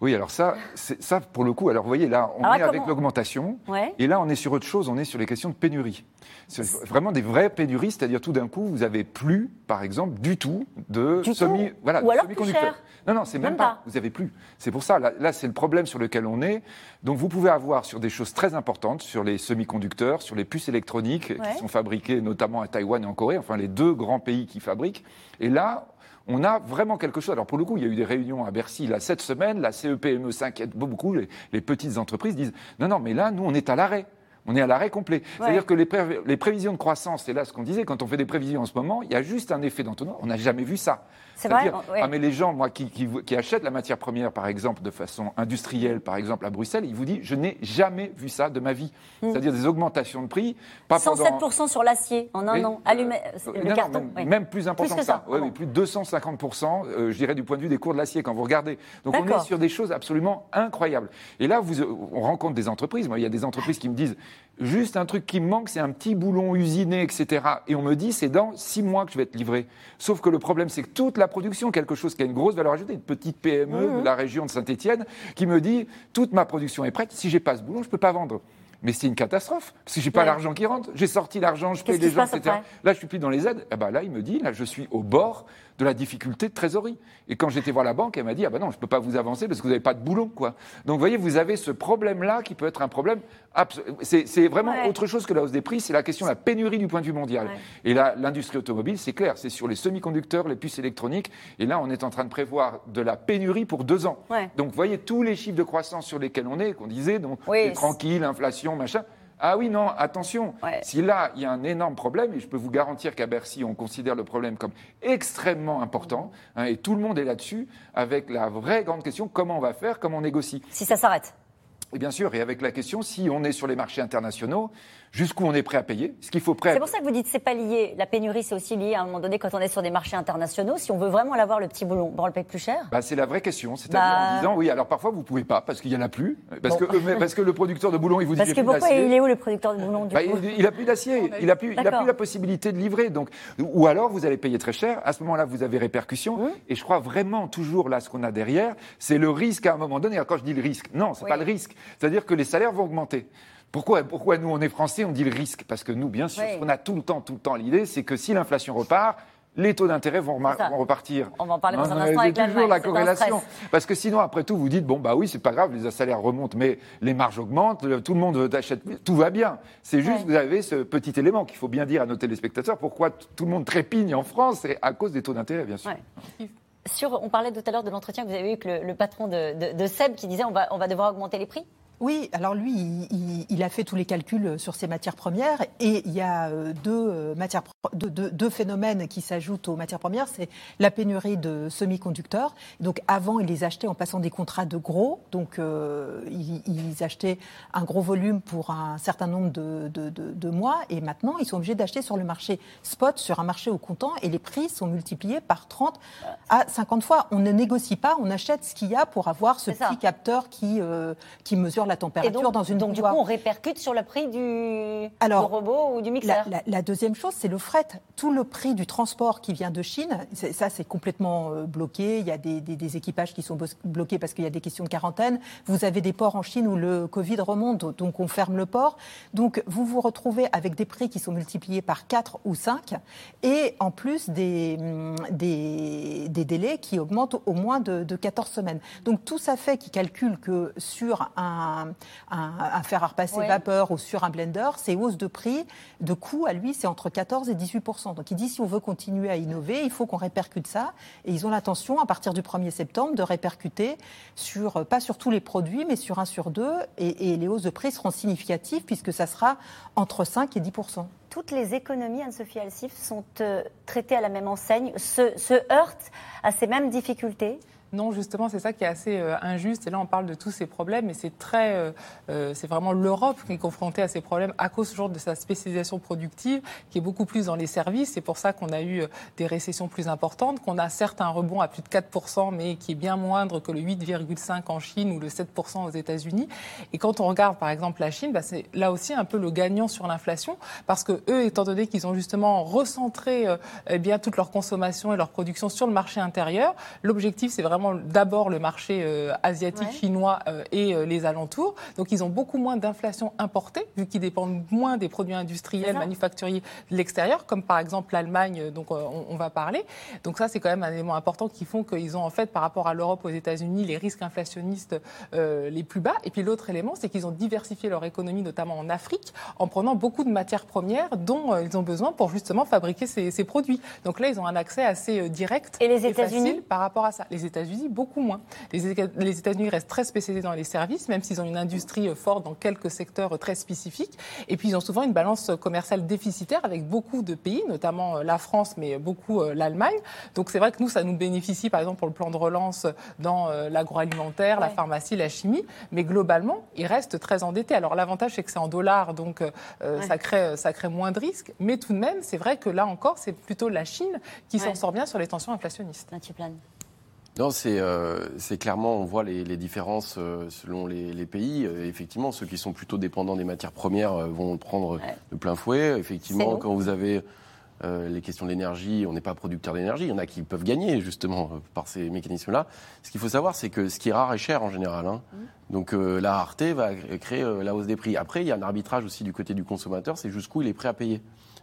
Oui, alors ça, ça, pour le coup, alors vous voyez, là, on est avec l'augmentation, et là, on est sur autre chose, on est sur les questions de pénurie. C'est vraiment des vraies pénuries, c'est-à-dire tout d'un coup, vous avez plus, par exemple, du tout de semi, voilà, semi-conducteurs. Non, non, c'est même, pas. Vous avez plus. C'est pour ça. Là, c'est le problème sur lequel on est. Donc, vous pouvez avoir sur des choses très importantes, sur les semi-conducteurs, sur les puces électroniques qui sont fabriquées notamment à Taïwan et en Corée, enfin les deux grands pays qui fabriquent. Et là, on a vraiment quelque chose. Alors pour le coup, il y a eu des réunions à Bercy là cette semaine. La CEPME s'inquiète beaucoup. les, petites entreprises disent non, non, mais là, nous, on est à l'arrêt. On est à l'arrêt complet. C'est-à-dire que les, prévisions de croissance, c'est là ce qu'on disait, quand on fait des prévisions en ce moment, il y a juste un effet d'entonnoir. On n'a jamais vu ça. C'est vrai. Ah, mais les gens, moi, qui, qui, achètent la matière première, par exemple, de façon industrielle, par exemple, à Bruxelles, ils vous disent Je n'ai jamais vu ça de ma vie. Hmm. C'est-à-dire des augmentations de prix. Pas 107% sur l'acier en un an. Allumé, euh, le carton. même, plus important que, ça. Oui, plus de 250%, euh, je dirais, du point de vue des cours de l'acier, quand vous regardez. Donc on est sur des choses absolument incroyables. Et là, vous, on rencontre des entreprises. Moi, il y a des entreprises qui me disent Juste un truc qui me manque, c'est un petit boulon usiné, etc. Et on me dit, c'est dans six mois que je vais être livré. Sauf que le problème, c'est que toute la production, quelque chose qui a une grosse valeur ajoutée, une petite PME de la région de Saint-Etienne, qui me dit, toute ma production est prête, si j'ai pas ce boulon, je peux pas vendre. Mais c'est une catastrophe, parce que j'ai pas l'argent qui rentre. J'ai sorti l'argent, je paye les gens, etc. Là, je suis plus dans les aides. Eh ben là, il me dit, là, je suis au bord de la difficulté de trésorerie. Et quand j'étais voir la banque, elle m'a dit, ah ben non, je ne peux pas vous avancer parce que vous n'avez pas de boulot, quoi. Donc, vous voyez, vous avez ce problème-là qui peut être un problème. C'est vraiment autre chose que la hausse des prix, c'est la question de la pénurie du point de vue mondial. Et là, l'industrie automobile, c'est clair, c'est sur les semi-conducteurs, les puces électroniques. Et là, on est en train de prévoir de la pénurie pour deux ans. Donc, vous voyez, tous les chiffres de croissance sur lesquels on est, qu'on disait, donc, tranquille, inflation, machin, ah oui, non, attention. Si là, il y a un énorme problème, et je peux vous garantir qu'à Bercy, on considère le problème comme extrêmement important, hein, et tout le monde est là-dessus, avec la vraie grande question, comment on va faire, comment on négocie? Si ça s'arrête. Et bien sûr, et avec la question, si on est sur les marchés internationaux, jusqu'où on est prêt à payer, ce qu'il faut prêt. C'est pour ça que vous dites c'est pas lié. La pénurie, c'est aussi lié à un moment donné quand on est sur des marchés internationaux. Si on veut vraiment l'avoir le petit boulon, on le paye plus cher. Bah, c'est la vraie question. C'est-à-dire en bah. disant oui, alors parfois vous pouvez pas parce qu'il y en a plus, parce que parce que le producteur de boulon il vous dit parce que pourquoi il est où le producteur de boulon bah, il, a plus d'acier, il a plus il a plus la possibilité de livrer. Donc ou alors vous allez payer très cher. À ce moment-là, vous avez répercussion. Mmh. Et je crois vraiment toujours là ce qu'on a derrière, c'est le risque à un moment donné. Alors quand je dis le risque, non, c'est pas le risque. C'est-à-dire que les salaires vont augmenter. Pourquoi, pourquoi nous, on est français, on dit le risque? Parce que nous, bien sûr, qu'on a tout le temps, tout le temps l'idée, c'est que si l'inflation repart, les taux d'intérêt vont, repartir. On va en parler dans un instant avec toujours la corrélation. Parce que sinon, après tout, vous dites, bon, bah oui, c'est pas grave, les salaires remontent, mais les marges augmentent, tout le monde achète, tout va bien. C'est juste, que vous avez ce petit élément qu'il faut bien dire à nos téléspectateurs, pourquoi tout le monde trépigne en France, c'est à cause des taux d'intérêt, bien sûr. Sur, on parlait tout à l'heure de l'entretien que vous avez eu avec le, patron de, de, Seb qui disait on va, on va devoir augmenter les prix? Oui, alors lui, il, a fait tous les calculs sur ces matières premières et il y a euh, deux, euh, matières, deux, phénomènes qui s'ajoutent aux matières premières. C'est la pénurie de semi-conducteurs. Donc avant, ils les achetaient en passant des contrats de gros. Donc euh, ils, achetaient un gros volume pour un certain nombre de, de, mois et maintenant, ils sont obligés d'acheter sur le marché spot, sur un marché au comptant et les prix sont multipliés par 30 à 50 fois. On ne négocie pas, on achète ce qu'il y a pour avoir ce petit capteur qui, qui mesure la température dans une Donc, du coup, on répercute sur le prix du, robot ou du mixeur la, deuxième chose, c'est le fret. Tout le prix du transport qui vient de Chine, ça, c'est complètement euh, bloqué. Il y a des, équipages qui sont bloqués parce qu'il y a des questions de quarantaine. Vous avez des ports en Chine où le Covid remonte, donc on ferme le port. Donc, vous vous retrouvez avec des prix qui sont multipliés par 4 ou 5 et en plus des, hum, des, délais qui augmentent au moins de, de 14 semaines. Donc, tout ça fait qu'ils calculent que sur un un, fer à repasser vapeur ou sur un blender, ces hausses de prix, de coût à lui, c'est entre 14 et 18% Donc il dit si on veut continuer à innover, il faut qu'on répercute ça. Et ils ont l'intention, à partir du 1er septembre, de répercuter sur, pas sur tous les produits, mais sur un sur deux. Et, les hausses de prix seront significatives puisque ça sera entre 5 et 10% toutes les économies, Anne-Sophie Alsif, sont euh, traitées à la même enseigne, se, se heurtent à ces mêmes difficultés? Non, justement, c'est ça qui est assez euh, injuste. Et là, on parle de tous ces problèmes, mais c'est très, euh, euh, c'est vraiment l'Europe qui est confrontée à ces problèmes à cause toujours de sa spécialisation productive, qui est beaucoup plus dans les services. C'est pour ça qu'on a eu des récessions plus importantes, qu'on a certes un rebond à plus de 4%, mais qui est bien moindre que le 8,5% en Chine ou le 7% aux États-Unis. Et quand on regarde, par exemple, la Chine, bah, c'est là aussi un peu le gagnant sur l'inflation, parce que eux, étant donné qu'ils ont justement recentré eh bien toute leur consommation et leur production sur le marché intérieur, l'objectif, c'est vraiment d'abord le marché euh, asiatique, chinois euh, et euh, les alentours. Donc ils ont beaucoup moins d'inflation importée, vu qu'ils dépendent moins des produits industriels, manufacturiers de l'extérieur, comme par exemple l'Allemagne, donc on, va parler. Donc ça, c'est quand même un élément important qui font qu'ils ont en fait, par rapport à l'Europe, aux États-Unis, les risques inflationnistes les plus bas. Et puis l'autre élément, c'est qu'ils ont diversifié leur économie, notamment en Afrique, en prenant beaucoup de matières premières dont ils ont besoin pour justement fabriquer ces, ces, produits. Donc là, ils ont un accès assez direct et, les États-Unis? par rapport à ça. Les États-Unis beaucoup moins. Les, États-Unis restent très spécialisés dans les services, même s'ils ont une industrie euh, forte dans quelques secteurs euh, très spécifiques. Et puis, ils ont souvent une balance commerciale déficitaire avec beaucoup de pays, notamment euh, la France, mais beaucoup l'Allemagne. Donc, c'est vrai que nous, ça nous bénéficie, par exemple, pour le plan de relance dans l'agroalimentaire, la pharmacie, la chimie. Mais globalement, ils restent très endettés. Alors, l'avantage, c'est que c'est en dollars, donc ça, crée, ça crée moins de risques. Mais tout de même, c'est vrai que là encore, c'est plutôt la Chine qui s'en sort bien sur les tensions inflationnistes. Mathieu Plane. Non, c'est euh, clairement, on voit les, les différences euh, selon les, les pays. Euh, effectivement, ceux qui sont plutôt dépendants des matières premières euh, vont le prendre de plein fouet. Effectivement, quand vous avez les questions de l'énergie, on n'est pas producteur d'énergie. Il y en a qui peuvent gagner justement par ces mécanismes-là. Ce qu'il faut savoir, c'est que ce qui est rare est cher en général. Hein. Mmh. Donc la rareté va créer la hausse des prix. Après, il y a un arbitrage aussi du côté du consommateur, c'est jusqu'où il est prêt à payer.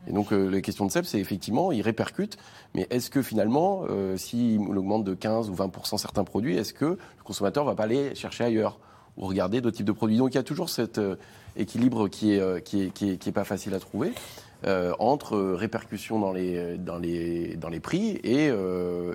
Et donc, euh, la question de CEP, c'est effectivement, il répercute, mais est-ce que finalement, euh, s'il augmente de 15 ou 20% certains produits, est-ce que le consommateur va pas aller chercher ailleurs ou regarder d'autres types de produits? Donc, il y a toujours cet euh, équilibre qui est, qui, est, qui, est, pas facile à trouver. Entre répercussions dans les, dans les, dans les prix et,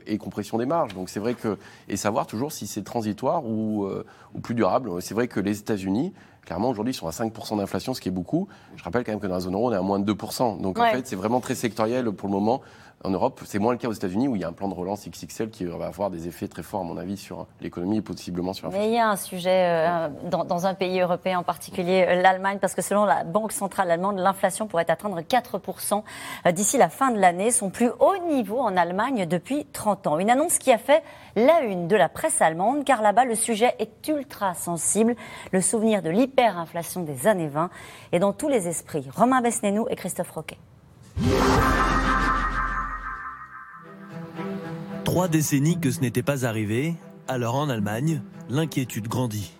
et compression des marges. Donc c'est vrai que et savoir toujours si c'est transitoire ou, ou plus durable. C'est vrai que les États-Unis Clairement, aujourd'hui, ils sont à 5% d'inflation, ce qui est beaucoup. Je rappelle quand même que dans la zone euro, on est à moins de 2%. Donc, en fait, c'est vraiment très sectoriel pour le moment. En Europe, c'est moins le cas aux États-Unis où il y a un plan de relance XXL qui va avoir des effets très forts, à mon avis, sur l'économie et possiblement sur l'inflation. Mais il y a un sujet euh, dans, dans, un pays européen en particulier, euh, l'Allemagne, parce que selon la Banque centrale allemande, l'inflation pourrait atteindre 4% euh, d'ici la fin de l'année, son plus haut niveau en Allemagne depuis 30 ans. Une annonce qui a fait la une de la presse allemande, car là-bas, le sujet est ultra sensible. Le souvenir de l'hyperinflation des années 20 est dans tous les esprits. Romain Besnénou et Christophe Roquet. Trois décennies que ce n'était pas arrivé, alors en Allemagne, l'inquiétude grandit.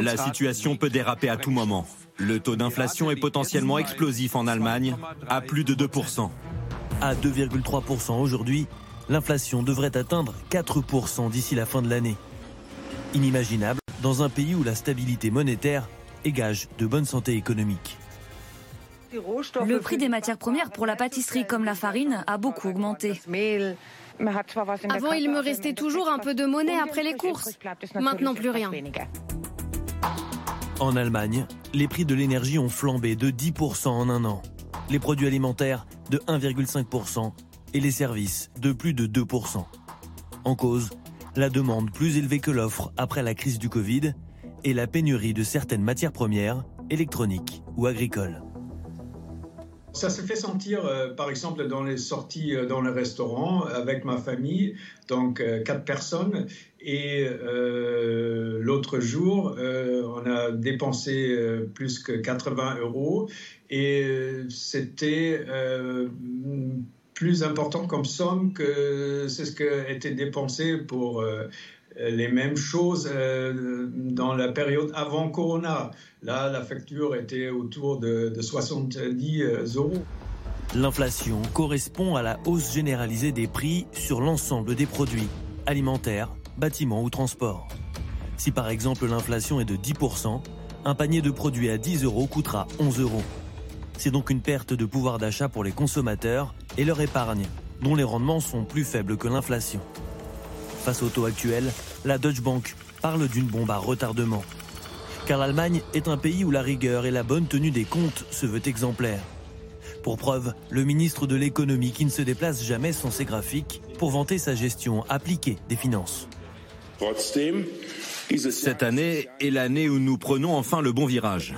La situation peut déraper à tout moment. Le taux d'inflation est potentiellement explosif en Allemagne, à plus de 2%. À 2,3% aujourd'hui, l'inflation devrait atteindre 4% d'ici la fin de l'année. Inimaginable dans un pays où la stabilité monétaire est gage de bonne santé économique. Le prix des matières premières pour la pâtisserie comme la farine a beaucoup augmenté. Avant, il me restait toujours un peu de monnaie après les courses. Maintenant, plus rien. En Allemagne, les prix de l'énergie ont flambé de 10% en un an. Les produits alimentaires de 1,5% et les services de plus de 2%. En cause, la demande plus élevée que l'offre après la crise du Covid et la pénurie de certaines matières premières, électroniques ou agricoles. Ça se fait sentir, euh, par exemple, dans les sorties euh, dans les restaurants avec ma famille, donc euh, quatre personnes. Et l'autre jour, on a dépensé plus que 80 euros et c'était plus important comme somme que c'est ce qui été dépensé pour les mêmes choses euh, dans la période avant Corona. Là, la facture était autour de, 70 euh, euros. L'inflation correspond à la hausse généralisée des prix sur l'ensemble des produits, alimentaires, bâtiments ou transports. Si par exemple l'inflation est de 10%, un panier de produits à 10 euros coûtera 11 euros. C'est donc une perte de pouvoir d'achat pour les consommateurs et leur épargne, dont les rendements sont plus faibles que l'inflation. Face au taux actuel, la Deutsche Bank parle d'une bombe à retardement. Car l'Allemagne est un pays où la rigueur et la bonne tenue des comptes se veut exemplaire. Pour preuve, le ministre de l'économie qui ne se déplace jamais sans ses graphiques pour vanter sa gestion appliquée des finances. Cette année est l'année où nous prenons enfin le bon virage.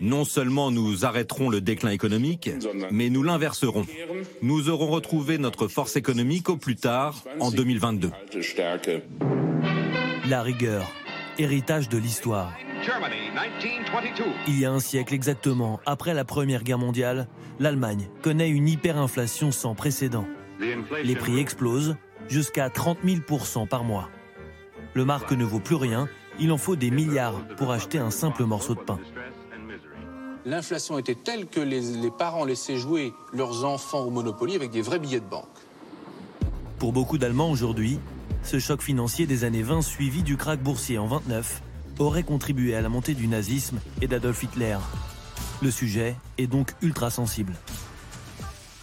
Non seulement nous arrêterons le déclin économique, mais nous l'inverserons. Nous aurons retrouvé notre force économique au plus tard, en 2022. La rigueur, héritage de l'histoire. Il y a un siècle exactement, après la Première Guerre mondiale, l'Allemagne connaît une hyperinflation sans précédent. Les prix explosent jusqu'à 30 000% par mois. Le marque ne vaut plus rien, il en faut des milliards pour acheter un simple morceau de pain l'inflation était telle que les, parents laissaient jouer leurs enfants au Monopoly avec des vrais billets de banque. Pour beaucoup d'Allemands aujourd'hui, ce choc financier des années 20 suivi du krach boursier en 29 aurait contribué à la montée du nazisme et d'Adolf Hitler. Le sujet est donc ultra sensible.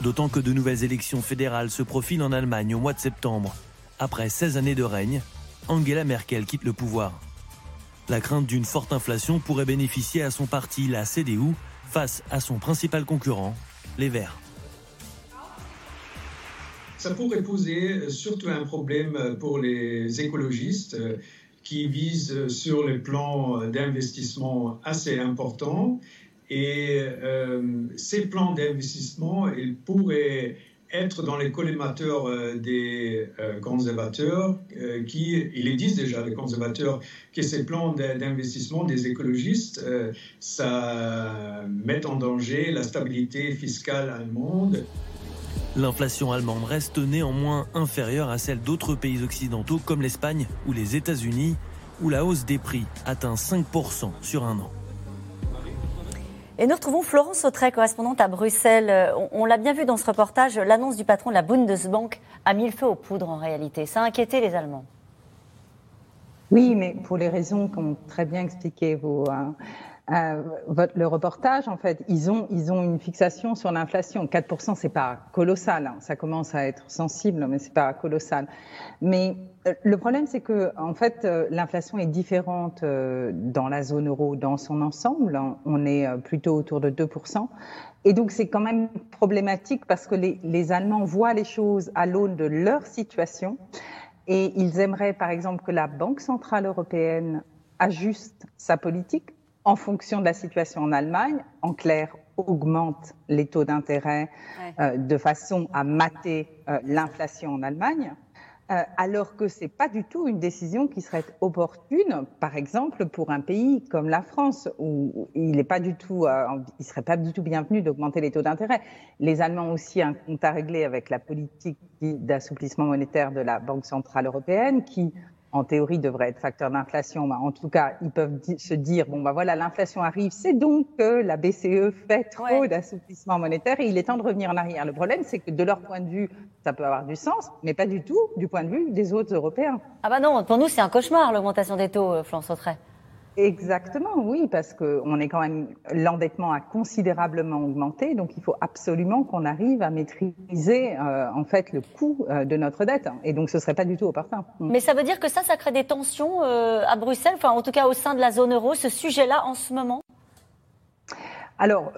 D'autant que de nouvelles élections fédérales se profilent en Allemagne au mois de septembre. Après 16 années de règne, Angela Merkel quitte le pouvoir. La crainte d'une forte inflation pourrait bénéficier à son parti, la CDU, face à son principal concurrent, les Verts. Ça pourrait poser surtout un problème pour les écologistes qui visent sur le plan d'investissement assez important. Et euh, ces plans d'investissement, ils pourraient être dans les collimateurs euh, des euh, conservateurs, euh, qui, ils disent déjà, les conservateurs, que ces plans d'investissement des écologistes, ça met en danger la stabilité fiscale allemande. L'inflation allemande reste néanmoins inférieure à celle d'autres pays occidentaux comme l'Espagne ou les États-Unis, où la hausse des prix atteint 5% sur un an. Et nous retrouvons Florence Autret, correspondante à Bruxelles. Euh, on, l'a bien vu dans ce reportage, l'annonce du patron de la Bundesbank a mis le feu aux poudres en réalité. Ça a inquiété les Allemands. Oui, mais pour les raisons qu'ont très bien expliqué vos, hein, euh, le reportage, en fait, ils ont, ils ont une fixation sur l'inflation. 4%, c'est pas colossal. Hein. Ça commence à être sensible, mais c'est pas colossal. Mais euh, le problème, c'est que, en fait, euh, l'inflation est différente dans la zone euro dans son ensemble. On est plutôt autour de 2%. Et donc, c'est quand même problématique parce que les, les Allemands voient les choses à l'aune de leur situation. Et ils aimeraient, par exemple, que la Banque centrale européenne ajuste sa politique en fonction de la situation en Allemagne, en clair, augmente les taux d'intérêt euh, de façon à mater euh, l'inflation en Allemagne, euh, alors que c'est pas du tout une décision qui serait opportune, par exemple, pour un pays comme la France, où il n'est pas du tout, il serait pas du tout bienvenu d'augmenter les taux d'intérêt. Les Allemands ont aussi un compte à régler avec la politique d'assouplissement monétaire de la Banque centrale européenne, qui en théorie, devrait être facteur d'inflation. en tout cas, ils peuvent se dire bon, bah voilà, l'inflation arrive, c'est donc que la BCE fait trop d'assouplissement monétaire et il est temps de revenir en arrière. Le problème, c'est que de leur point de vue, ça peut avoir du sens, mais pas du tout du point de vue des autres Européens. Ah bah non, pour nous, c'est un cauchemar l'augmentation des taux, euh, Florence Autret. Exactement, oui, parce qu'on est quand même l'endettement a considérablement augmenté, donc il faut absolument qu'on arrive à maîtriser euh, en fait le coût euh, de notre dette, et donc ce serait pas du tout opportun. Mais ça veut dire que ça, ça crée des tensions euh, à Bruxelles, enfin en tout cas au sein de la zone euro, ce sujet-là en ce moment? Alors,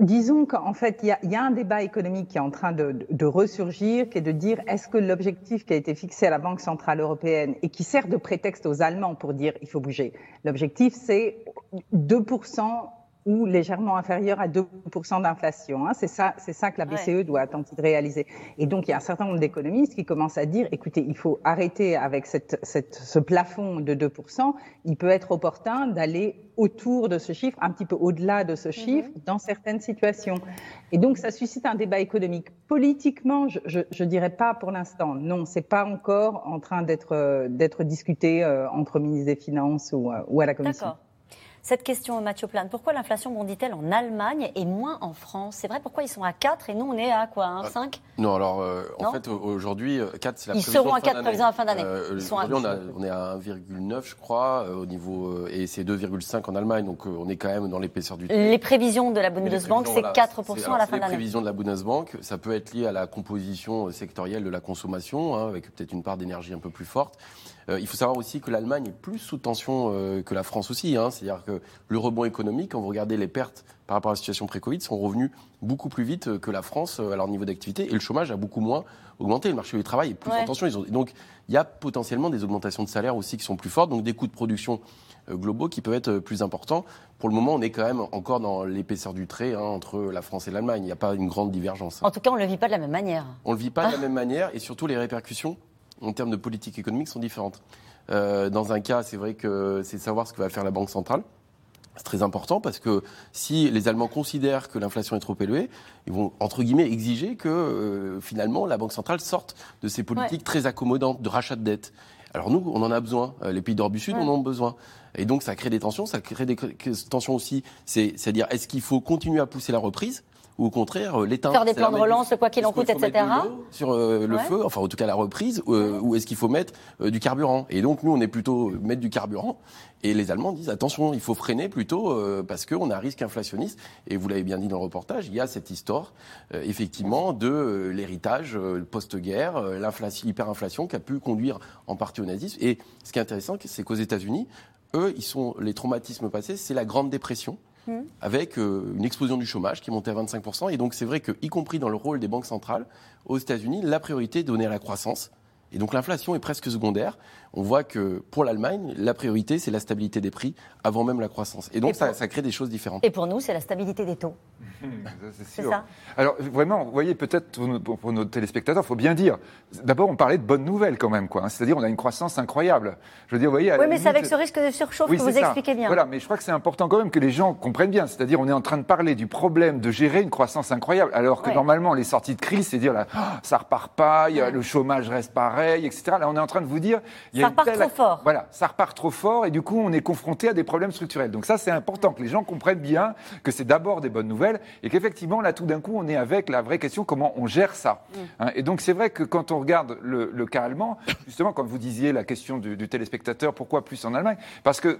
Disons qu'en fait, il y, a, un débat économique qui est en train de, de ressurgir, qui est de dire est-ce que l'objectif qui a été fixé à la Banque centrale européenne et qui sert de prétexte aux Allemands pour dire il faut bouger, l'objectif c'est 2% ou légèrement inférieur à 2% d'inflation. Hein. C'est ça, c'est ça que la BCE doit tenter de réaliser. Et donc, il y a un certain nombre d'économistes qui commencent à dire, écoutez, il faut arrêter avec cette, cette, ce plafond de 2%. Il peut être opportun d'aller autour de ce chiffre, un petit peu au-delà de ce mhm. chiffre, dans certaines situations. Et donc, ça suscite un débat économique. Politiquement, je ne dirais pas pour l'instant. Non, c'est pas encore en train d'être d'être discuté euh, entre ministres des Finances ou, euh, ou à la Commission. Cette question, Mathieu Plane, pourquoi l'inflation bondit-elle en Allemagne et moins en France? C'est vrai, pourquoi ils sont à 4 et nous on est à quoi 1, 5 euh, Non, alors euh, en fait aujourd'hui, 4 euh, c'est la Ils seront à 4 prévision à fin d'année. aujourd'hui on, est à 1,9 je crois, au niveau, et c'est 2,5 en Allemagne, donc on est quand même dans l'épaisseur du Les prévisions de la Bundesbank, c'est 4% à la fin d'année. Les prévisions de la Bundesbank, ça peut être lié à la composition sectorielle de la consommation, hein, avec peut-être une part d'énergie un peu plus forte. Euh, il faut savoir aussi que l'Allemagne est plus sous tension euh, que la France aussi. Hein. C'est-à-dire que le rebond économique, quand vous regardez les pertes par rapport à la situation pré-Covid, sont revenus beaucoup plus vite que la France euh, à leur niveau d'activité. Et le chômage a beaucoup moins augmenté. Le marché du travail est plus en tension. donc il y a potentiellement des augmentations de salaire aussi qui sont plus fortes. Donc des coûts de production globaux qui peuvent être plus importants. Pour le moment, on est quand même encore dans l'épaisseur du trait hein, entre la France et l'Allemagne. Il n'y a pas une grande divergence. En tout cas, on ne le vit pas de la même manière. On ne le vit pas de la même manière et surtout les répercussions en termes de politique économique sont différentes. Euh, dans un cas, c'est vrai que c'est savoir ce que va faire la Banque centrale. C'est très important parce que si les Allemands considèrent que l'inflation est trop élevée, ils vont, entre guillemets, exiger que euh, finalement la Banque centrale sorte de ces politiques très accommodantes de rachat de dettes. Alors nous, on en a besoin. Euh, les pays d'Europe du Sud en ont besoin. Et donc ça crée des tensions. Ça crée des tensions aussi. C'est-à-dire, est-ce qu'il faut continuer à pousser la reprise ou au contraire euh, l'État Faire des plans de relance, quoi qu'il en coûte, etc. Sur euh, le feu, enfin en tout cas la reprise, euh, ou est-ce qu'il faut mettre du carburant? Et donc nous on est plutôt mettre du carburant, et les Allemands disent attention, il faut freiner plutôt parce qu'on a un risque inflationniste. Et vous l'avez bien dit dans le reportage, il y a cette histoire effectivement de l'héritage post-guerre, l'inflation, hyperinflation qui a pu conduire en partie au nazisme. Et ce qui est intéressant, c'est qu'aux États-Unis, eux, ils sont les traumatismes passés, c'est la Grande Dépression Hmm. avec euh, une explosion du chômage qui montait à 25%. Et donc c'est vrai que, y compris dans le rôle des banques centrales, aux États-Unis, la priorité est donnée à la croissance Et donc l'inflation est presque secondaire. On voit que pour l'Allemagne, la priorité, c'est la stabilité des prix avant même la croissance. Et donc ça, ça, crée des choses différentes. Et pour nous, c'est la stabilité des taux. c'est ça. Alors vraiment, vous voyez, peut-être pour, nos téléspectateurs, il faut bien dire, d'abord on parlait de bonnes nouvelles quand même. quoi. C'est-à-dire on a une croissance incroyable. Je veux dire, vous voyez... Oui, mais c'est avec ce risque de surchauffe que vous expliquez bien. Voilà, mais je crois que c'est important quand même que les gens comprennent bien. C'est-à-dire on est en train de parler du problème de gérer une croissance incroyable, alors que normalement les sorties de crise, c'est dire là, oh, ça repart pas, y a, le chômage reste pareil, etc. Là on est en train de vous dire... Y a ça repart trop fort. Voilà, ça repart trop fort et du coup on est confronté à des problèmes structurels. Donc ça c'est important que les gens comprennent bien que c'est d'abord des bonnes nouvelles et qu'effectivement là tout d'un coup on est avec la vraie question comment on gère ça. Mm. Hein, et donc c'est vrai que quand on regarde le, cas allemand, justement quand vous disiez la question du, du, téléspectateur, pourquoi plus en Allemagne? Parce que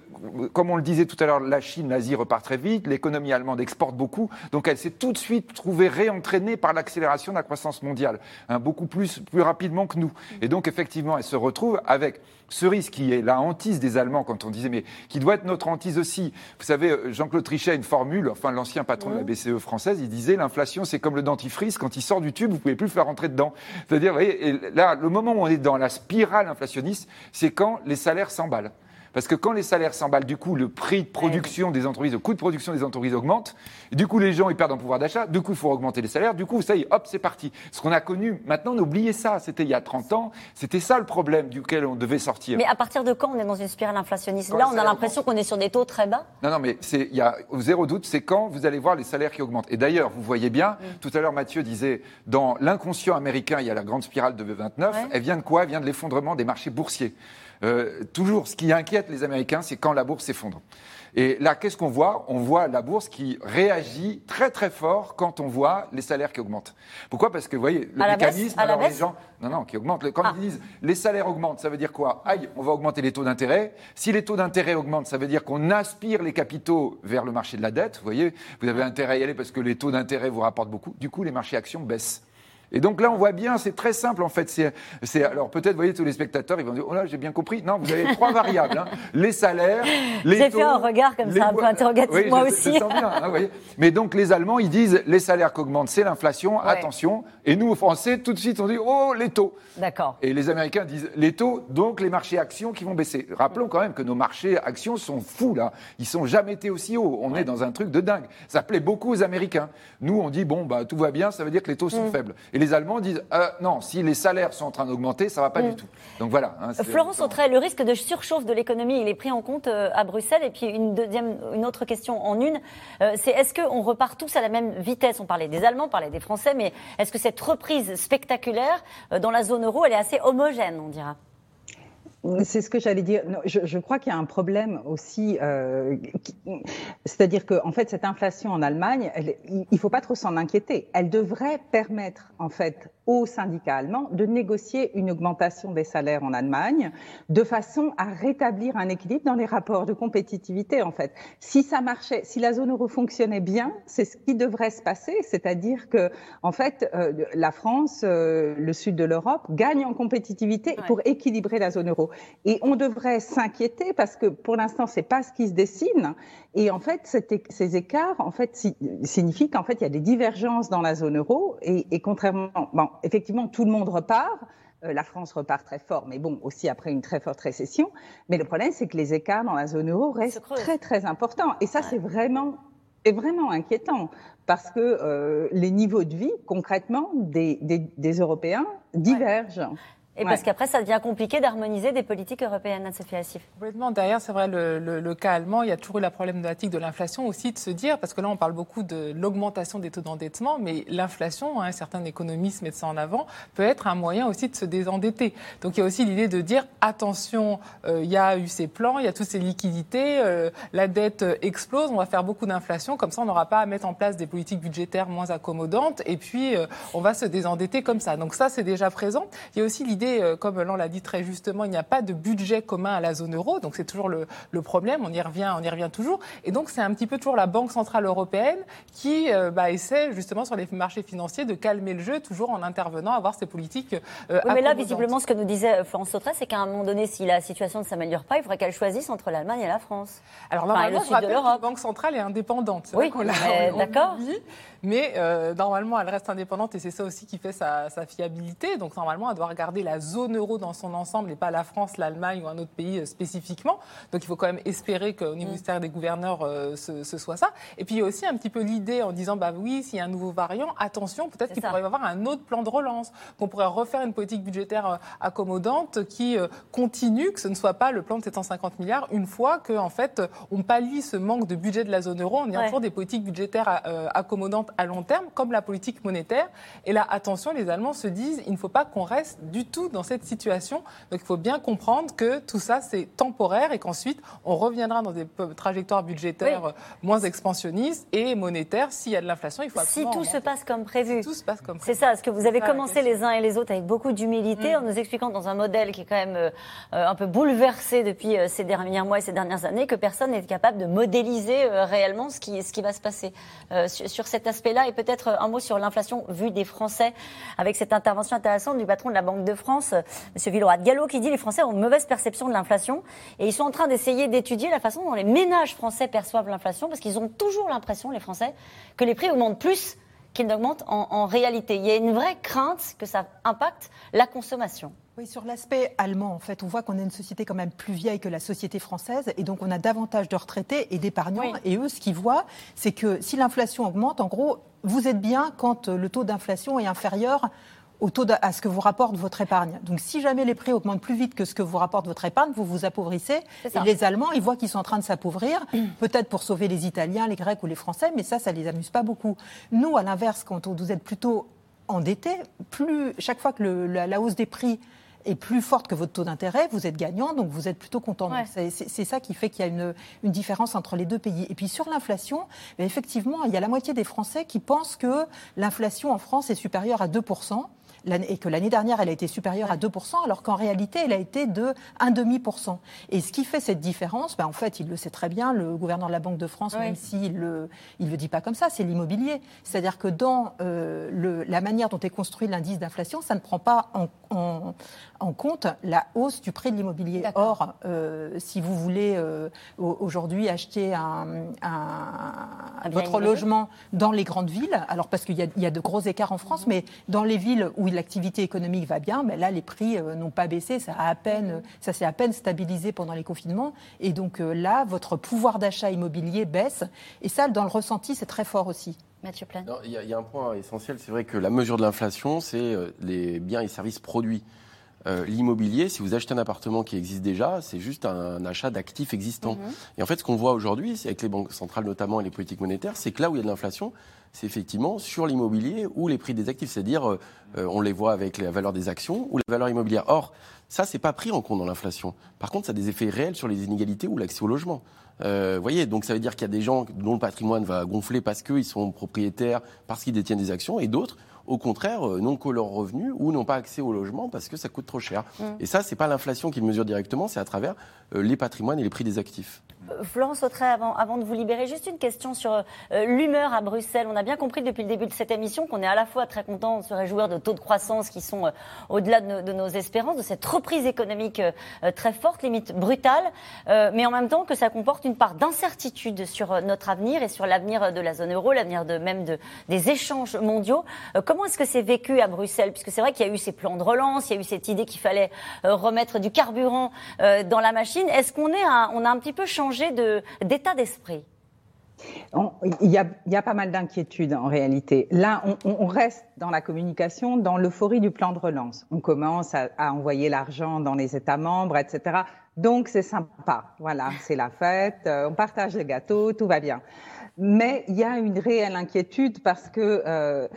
comme on le disait tout à l'heure, la Chine, l'Asie repart très vite, l'économie allemande exporte beaucoup, donc elle s'est tout de suite trouvée réentraînée par l'accélération de la croissance mondiale, hein, beaucoup plus, plus rapidement que nous. Et donc effectivement elle se retrouve avec ce risque qui est la hantise des Allemands quand on disait, mais qui doit être notre hantise aussi. Vous savez, euh, Jean-Claude Trichet a une formule, enfin l'ancien patron de la BCE française, il disait l'inflation c'est comme le dentifrice, quand il sort du tube, vous pouvez plus le faire rentrer dedans. C'est-à-dire, vous voyez, là, le moment où on est dans la spirale inflationniste, c'est quand les salaires s'emballent. Parce que quand les salaires s'emballent, du coup, le prix de production des entreprises, le coût de production des entreprises augmente. du coup, les gens, ils perdent en pouvoir d'achat. Du coup, il faut augmenter les salaires. Du coup, ça y est, hop, c'est parti. Ce qu'on a connu, maintenant, n'oubliez ça. C'était il y a 30 ans. C'était ça le problème duquel on devait sortir. Mais à partir de quand on est dans une spirale inflationniste? Là, on a l'impression qu'on est sur des taux très bas Non, non, mais il y a zéro doute, c'est quand vous allez voir les salaires qui augmentent. Et d'ailleurs, vous voyez bien, mm. tout à l'heure, Mathieu disait, dans l'inconscient américain, il y a la grande spirale de 29. Elle vient de quoi? Elle vient de l'effondrement des marchés boursiers. Euh, toujours, ce qui inquiète les Américains, c'est quand la bourse s'effondre. Et là, qu'est-ce qu'on voit? On voit la bourse qui réagit très très fort quand on voit les salaires qui augmentent. Pourquoi? Parce que vous voyez, le mécanisme, alors les gens, non non, qui augmentent. Quand ah. ils disent les salaires augmentent, ça veut dire quoi? Aïe, on va augmenter les taux d'intérêt. Si les taux d'intérêt augmentent, ça veut dire qu'on aspire les capitaux vers le marché de la dette. Vous voyez, vous avez intérêt à y aller parce que les taux d'intérêt vous rapportent beaucoup. Du coup, les marchés actions baissent. Et donc là, on voit bien, c'est très simple en fait. C'est, alors peut-être, vous voyez, tous les spectateurs, ils vont dire, oh là, j'ai bien compris. Non, vous avez trois variables hein. les salaires, les J'ai fait un regard comme ça, un peu interrogatif moi aussi. bien, hein, Mais donc les Allemands, ils disent, les salaires qu'augmentent, c'est l'inflation. Attention. Et nous, aux Français, tout de suite, on dit, oh, les taux. D'accord. Et les Américains disent, les taux, donc les marchés actions qui vont baisser. Rappelons quand même que nos marchés actions sont fous là. Ils sont jamais été aussi hauts. On est dans un truc de dingue. Ça plaît beaucoup aux Américains. Nous, on dit, bon, bah tout va bien, ça veut dire que les taux sont mm. faibles. Et les Allemands disent euh, non, si les salaires sont en train d'augmenter, ça ne va pas du mm. tout. Donc voilà. Hein, Florence Autrey, le risque de surchauffe de l'économie, il est pris en compte euh, à Bruxelles. Et puis une deuxième, une autre question en une, euh, c'est est-ce qu'on repart tous à la même vitesse? On parlait des Allemands, on parlait des Français, mais est-ce que cette reprise spectaculaire dans la zone euro, elle est assez homogène, on dira? C'est ce que j'allais dire. je, crois qu'il y a un problème aussi, euh, c'est-à-dire que en fait cette inflation en Allemagne, il faut pas trop s'en inquiéter. Elle devrait permettre en fait aux syndicats allemands de négocier une augmentation des salaires en Allemagne de façon à rétablir un équilibre dans les rapports de compétitivité en fait. Si ça marchait, si la zone euro fonctionnait bien, c'est ce qui devrait se passer, c'est-à-dire que en fait euh, la France, euh, le sud de l'Europe gagne en compétitivité pour équilibrer la zone euro. Et on devrait s'inquiéter parce que pour l'instant, c'est pas ce qui se dessine. Et en fait, ces écarts, en fait, signifient qu'en fait, il y a des divergences dans la zone euro. Et, contrairement, bon, effectivement, tout le monde repart. Euh, la France repart très fort, mais bon, aussi après une très forte récession. Mais le problème, c'est que les écarts dans la zone euro restent très, très importants. Et ça, c'est vraiment, est vraiment inquiétant parce que euh, les niveaux de vie, concrètement, des, des, Européens divergent. Et parce qu'après, ça devient compliqué d'harmoniser des politiques européennes, Anne-Sophie Assif. Complètement. Derrière, c'est vrai, le, cas allemand, il y a toujours eu la problématique de l'inflation aussi, de se dire, parce que là, on parle beaucoup de l'augmentation des taux d'endettement, mais l'inflation, hein, certains économistes mettent ça en avant, peut être un moyen aussi de se désendetter. Donc, il y a aussi l'idée de dire, attention, euh, il y a eu ces plans, il y a toutes ces liquidités, euh, la dette explose, on va faire beaucoup d'inflation, comme ça, on n'aura pas à mettre en place des politiques budgétaires moins accommodantes, et puis, euh, on va se désendetter comme ça. Donc, ça, c'est déjà présent. Il y a aussi l'idée euh, comme l'on l'a dit très justement, il n'y a pas de budget commun à la zone euro, donc c'est toujours le, problème. On y revient, on y revient toujours. Et donc c'est un petit peu toujours la Banque centrale européenne qui euh, bah, essaie justement sur les marchés financiers de calmer le jeu, toujours en intervenant, à avoir ces politiques. Euh, oui, mais là, visiblement, ce que nous disait Florence Sautré, c'est qu'à un moment donné, si la situation ne s'améliore pas, il faudrait qu'elle choisisse entre l'Allemagne et la France. Alors normalement, enfin, la Banque centrale est indépendante. Oui, d'accord. Mais normalement, elle reste indépendante et c'est ça aussi qui fait sa, sa fiabilité. Donc normalement, elle doit regarder la la zone euro dans son ensemble et pas la France, l'Allemagne ou un autre pays spécifiquement. Donc il faut quand même espérer qu'au mm. ministère des gouverneurs, ce, soit ça. Et puis il y a aussi un petit peu l'idée en disant, bah oui, s'il y a un nouveau variant, attention, peut-être qu'il pourrait y avoir un autre plan de relance, qu'on pourrait refaire une politique budgétaire accommodante qui continue, que ce ne soit pas le plan de 750 milliards une fois que en fait on pallie ce manque de budget de la zone euro en ayant toujours des politiques budgétaires euh, accommodantes à long terme, comme la politique monétaire. Et là, attention, les Allemands se disent il ne faut pas qu'on reste du tout dans cette situation. Donc il faut bien comprendre que tout ça c'est temporaire et qu'ensuite on reviendra dans des trajectoires budgétaires euh, moins expansionnistes et monétaires. S'il y a de l'inflation, il faut Si tout se passe comme prévu. tout se passe comme prévu. C'est ça, ce que vous avez commencé les uns et les autres avec beaucoup d'humilité mm. en nous expliquant dans un modèle qui est quand même euh, un peu bouleversé depuis ces derniers mois et ces dernières années que personne n'est capable de modéliser euh, réellement ce qui, ce qui va se passer euh, sur, cet aspect-là. Et peut-être un mot sur l'inflation vue des Français, avec cette intervention intéressante du patron de la Banque de France, M. Villeroy de Gallo, qui dit les Français ont une mauvaise perception de l'inflation et ils sont en train d'essayer d'étudier la façon dont les ménages français perçoivent l'inflation, parce qu'ils ont toujours l'impression, les Français, que les prix augmentent plus qu'ils n'augmentent en réalité. Il y a une vraie crainte que ça impacte la consommation. Oui, sur l'aspect allemand, en fait, on voit qu'on est une société quand même plus vieille que la société française, et donc on a davantage de retraités et d'épargnants. Et eux, ce qu'ils voient, c'est que si l'inflation augmente, en gros, vous êtes bien quand le taux d'inflation est inférieur au taux à ce que vous rapporte votre épargne. Donc si jamais les prix augmentent plus vite que ce que vous rapporte votre épargne, vous vous appauvrissez. Et les Allemands, ils voient qu'ils sont en train de s'appauvrir, peut-être pour sauver les Italiens, les Grecs ou les Français, mais ça, ça les amuse pas beaucoup. Nous, à l'inverse, quand vous êtes plutôt endetté, plus chaque fois que la hausse des prix est plus forte que votre taux d'intérêt, vous êtes gagnant, donc vous êtes plutôt content. C'est ça qui fait qu'il y a une, une, différence entre les deux pays. Et puis sur l'inflation, ben, effectivement, il y a la moitié des Français qui pensent que l'inflation en France est supérieure à 2% et que l'année dernière, elle a été supérieure à 2%, alors qu'en réalité, elle a été de 1,5%. Et ce qui fait cette différence, ben, en fait, il le sait très bien, le gouverneur de la Banque de France, même s'il ne le, il le dit pas comme ça, c'est l'immobilier. C'est-à-dire que dans euh, le, la manière dont est construit l'indice d'inflation, ça ne prend pas en, en, en, compte la hausse du prix de l'immobilier. Or, euh, si vous voulez euh, aujourd'hui acheter un, un, votre logement dans les grandes villes, alors parce qu'il y, y, a de gros écarts en France, mhm. mais dans les villes où l'activité économique va bien, mais là, les prix euh, n'ont pas baissé. Ça, a à peine, ça s'est à peine stabilisé pendant les confinements. Et donc euh, là, votre pouvoir d'achat immobilier baisse. Et ça, dans le ressenti, c'est très fort aussi. Mathieu Plein. Il y, a un point essentiel, c'est vrai que la mesure de l'inflation, c'est les biens et services produits. L'immobilier, si vous achetez un appartement qui existe déjà, c'est juste un, achat d'actifs existants. Mhm. Et en fait, ce qu'on voit aujourd'hui, avec les banques centrales notamment et les politiques monétaires, c'est que là où il y a de l'inflation, c'est effectivement sur l'immobilier ou les prix des actifs, c'est-à-dire euh, on les voit avec la valeur des actions ou la valeur immobilière. Or, ça, c'est pas pris en compte dans l'inflation. Par contre, ça a des effets réels sur les inégalités ou l'accès au logement. Euh, voyez, donc ça veut dire qu'il y a des gens dont le patrimoine va gonfler parce qu'ils sont propriétaires, parce qu'ils détiennent des actions, et d'autres au contraire, euh, n'ont que leurs revenus ou n'ont pas accès au logement parce que ça coûte trop cher. Mm. Et ça, c'est pas l'inflation qui le mesure directement, c'est à travers euh, les patrimoines et les prix des actifs. Euh, Florence Autray, avant, avant de vous libérer, juste une question sur l'humeur à Bruxelles. On a bien compris depuis le début de cette émission qu'on est à la fois très content de se réjouir de taux de croissance qui sont au-delà de, nos espérances, de cette reprise économique très forte, limite brutale, mais en même temps que ça comporte une part d'incertitude sur notre avenir et sur l'avenir de la zone euro, l'avenir même de, des échanges mondiaux. Comment est-ce que c'est vécu à Bruxelles? Puisque c'est vrai qu'il y a eu ces plans de relance, il y a eu cette idée qu'il fallait euh, remettre du carburant euh, dans la machine. Est-ce qu'on est a un petit peu changé d'état d'esprit il y, a, pas mal d'inquiétudes en réalité. Là, on, reste dans la communication, dans l'euphorie du plan de relance. On commence à, à envoyer l'argent dans les États membres, etc. Donc c'est sympa. Voilà, c'est la fête, euh, on partage le gâteau, tout va bien. Mais il y a une réelle inquiétude parce que euh,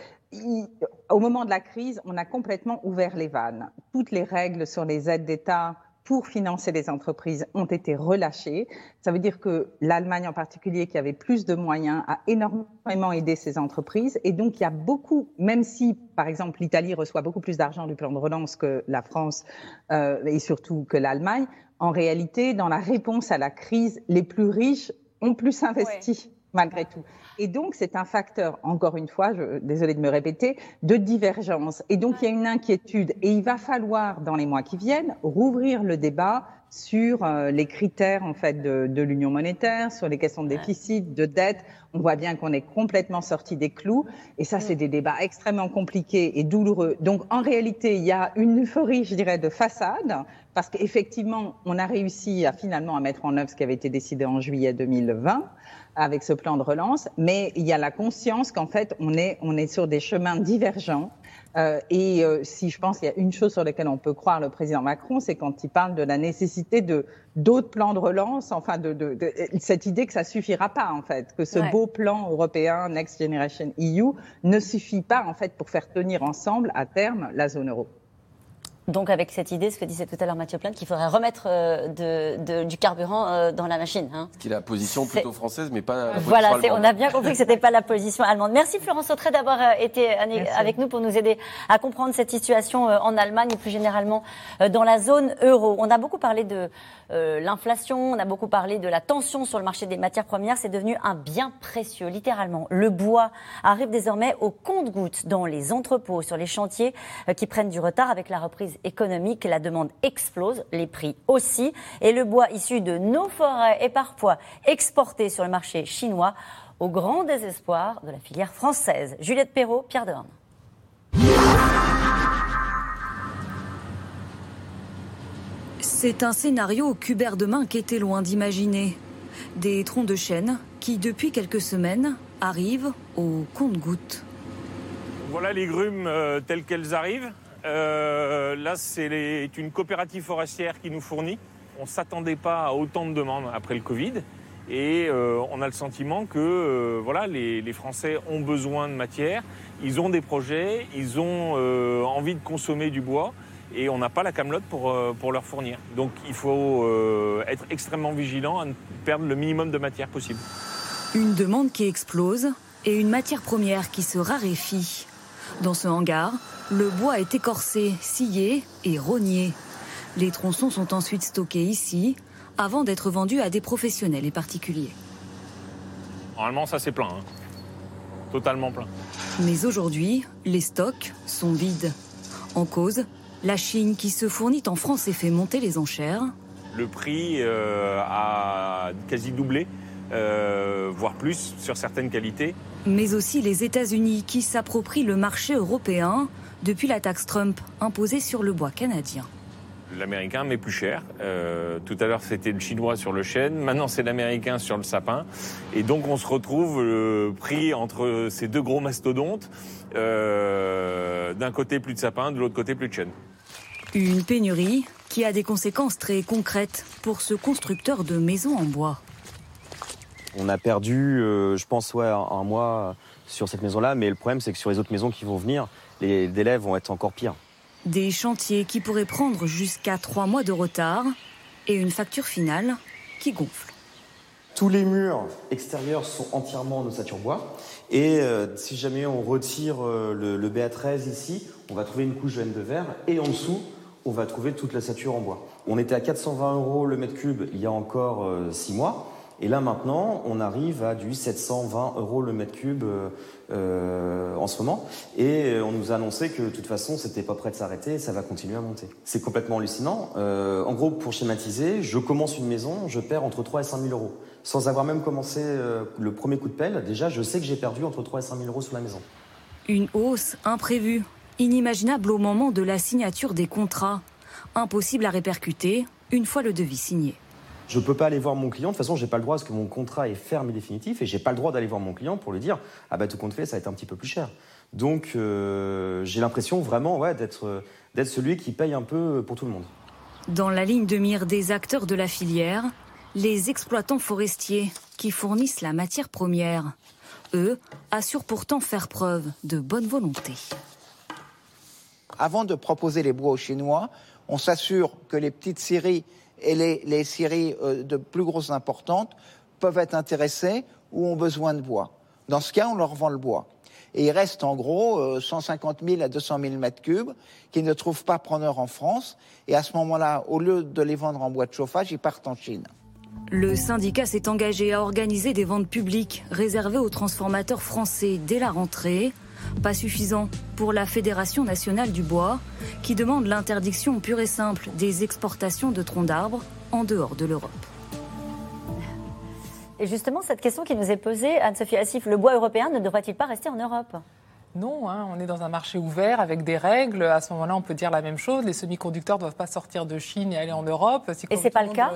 au moment de la crise, on a complètement ouvert les vannes. Toutes les règles sur les aides d'État pour financer les entreprises ont été relâchées. Ça veut dire que l'Allemagne en particulier, qui avait plus de moyens, a énormément aidé ces entreprises. Et donc, il y a beaucoup, même si, par exemple, l'Italie reçoit beaucoup plus d'argent du plan de relance que la France euh, et surtout que l'Allemagne, en réalité, dans la réponse à la crise, les plus riches ont plus investi malgré tout. Et donc, c'est un facteur, encore une fois, je, désolé de me répéter, de divergence. Et donc, il y a une inquiétude. Et il va falloir, dans les mois qui viennent, rouvrir le débat sur euh, les critères en fait de, de l'union monétaire, sur les questions de déficit, de dette. On voit bien qu'on est complètement sorti des clous, et ça, c'est mm. des débats extrêmement compliqués et douloureux. Donc, en réalité, il y a une euphorie, je dirais, de façade, parce qu'effectivement, on a réussi à finalement à mettre en œuvre ce qui avait été décidé en juillet 2020 avec ce plan de relance, mais il y a la conscience qu'en fait, on est, on est sur des chemins divergents euh, et euh, si je pense qu'il y a une chose sur laquelle on peut croire le président Macron, c'est quand il parle de la nécessité de d'autres plans de relance, enfin de, de, de, cette idée que ça suffira pas en fait, que ce beau plan européen Next Generation EU ne suffit pas en fait pour faire tenir ensemble à terme la zone euro. Donc avec cette idée, ce que disait tout à l'heure Mathieu Plane, qu'il faudrait remettre euh, de, du carburant euh, dans la machine. Hein. Ce qui est la position plutôt française, mais pas la position voilà, on a bien compris que c'était pas la position allemande. Merci Florence Autré d'avoir euh, été avec nous pour nous aider à comprendre cette situation en Allemagne et plus généralement dans la zone euro. On a beaucoup parlé de l'inflation, on a beaucoup parlé de la tension sur le marché des matières premières. C'est devenu un bien précieux, littéralement. Le bois arrive désormais au compte-gouttes dans les entrepôts, sur les chantiers qui prennent du retard avec la reprise économique, la demande explose, les prix aussi, et le bois issu de nos forêts est parfois exporté sur le marché chinois au grand désespoir de la filière française. Juliette Perrault, Pierre Dehorne. C'est un scénario qu'Hubert Demain était loin d'imaginer. Des troncs de chêne qui, depuis quelques semaines, arrivent au compte-gouttes. Voilà les grumes euh, telles qu'elles arrivent. Euh, là, c'est une coopérative forestière qui nous fournit. On ne s'attendait pas à autant de demandes après le Covid. Et euh, on a le sentiment que voilà, les, Français ont besoin de matière, ils ont des projets, ils ont envie de consommer du bois et on n'a pas la camelote pour, pour leur fournir. Donc il faut être extrêmement vigilant à ne perdre le minimum de matière possible. Une demande qui explose et une matière première qui se raréfie. Dans ce hangar, le bois est écorcé, scié et rogné. Les tronçons sont ensuite stockés ici avant d'être vendus à des professionnels et particuliers. Normalement, ça c'est plein. Hein. Totalement plein. Mais aujourd'hui, les stocks sont vides. En cause, la Chine qui se fournit en France et fait monter les enchères. Le prix euh, a quasi doublé, euh, voire plus sur certaines qualités. Mais aussi les États-Unis qui s'approprient le marché européen depuis la taxe Trump imposée sur le bois canadien. L'américain met plus cher. Euh, tout à l'heure, c'était le chinois sur le chêne. Maintenant, c'est l'américain sur le sapin. Et donc, on se retrouve euh, pris entre ces deux gros mastodontes. Euh, d'un côté, plus de sapin, de l'autre côté, plus de chêne. Une pénurie qui a des conséquences très concrètes pour ce constructeur de maisons en bois. On a perdu, je pense, ouais, un mois sur cette maison-là. Mais le problème, c'est que sur les autres maisons qui vont venir, les délais vont être encore pires. Des chantiers qui pourraient prendre jusqu'à trois mois de retard et une facture finale qui gonfle. Tous les murs extérieurs sont entièrement en ossature bois. Et euh, si jamais on retire euh, le, BA13 ici, on va trouver une couche de de verre. Et en dessous, on va trouver toute l'ossature en bois. On était à 420 euros le mètre cube il y a encore euh, six mois. Et là maintenant, on arrive à du 720 euros le mètre cube euh, euh, en ce moment. Et on nous a annoncé que de toute façon, c'était pas prêt de s'arrêter, ça va continuer à monter. C'est complètement hallucinant. Euh, en gros, pour schématiser, je commence une maison, je perds entre 3 et 5 000 euros. Sans avoir même commencé le premier coup de pelle, déjà, je sais que j'ai perdu entre 3 et 5 000 euros sur la maison. Une hausse imprévue, inimaginable au moment de la signature des contrats. Impossible à répercuter une fois le devis signé. Je ne peux pas aller voir mon client. De toute façon, j'ai pas le droit parce que mon contrat est ferme et définitif et j'ai pas le droit d'aller voir mon client pour lui dire ah bah tout compte fait, ça va être un petit peu plus cher. Donc euh, j'ai l'impression vraiment ouais, d'être d'être celui qui paye un peu pour tout le monde. Dans la ligne de mire des acteurs de la filière, les exploitants forestiers qui fournissent la matière première. Eux assurent pourtant faire preuve de bonne volonté. Avant de proposer les bois aux Chinois, on s'assure que les petites séries et les, scieries euh, de plus grosse importance peuvent être intéressées ou ont besoin de bois. Dans ce cas, on leur vend le bois. Et il reste en gros 150 euh, 000 à 200 000 mètres cubes qui ne trouvent pas preneur en France. Et à ce moment-là, au lieu de les vendre en bois de chauffage, ils partent en Chine. Le syndicat s'est engagé à organiser des ventes publiques réservées aux transformateurs français dès la rentrée. Pas suffisant pour la Fédération nationale du bois, qui demande l'interdiction pure et simple des exportations de troncs d'arbres en dehors de l'Europe. Et justement, cette question qui nous est posée, Anne-Sophie Assif, le bois européen ne devrait-il pas rester en Europe? Non, hein, on est dans un marché ouvert avec des règles. À ce moment-là, on peut dire la même chose. Les semi-conducteurs ne doivent pas sortir de Chine et aller en Europe. Et c'est pas le cas?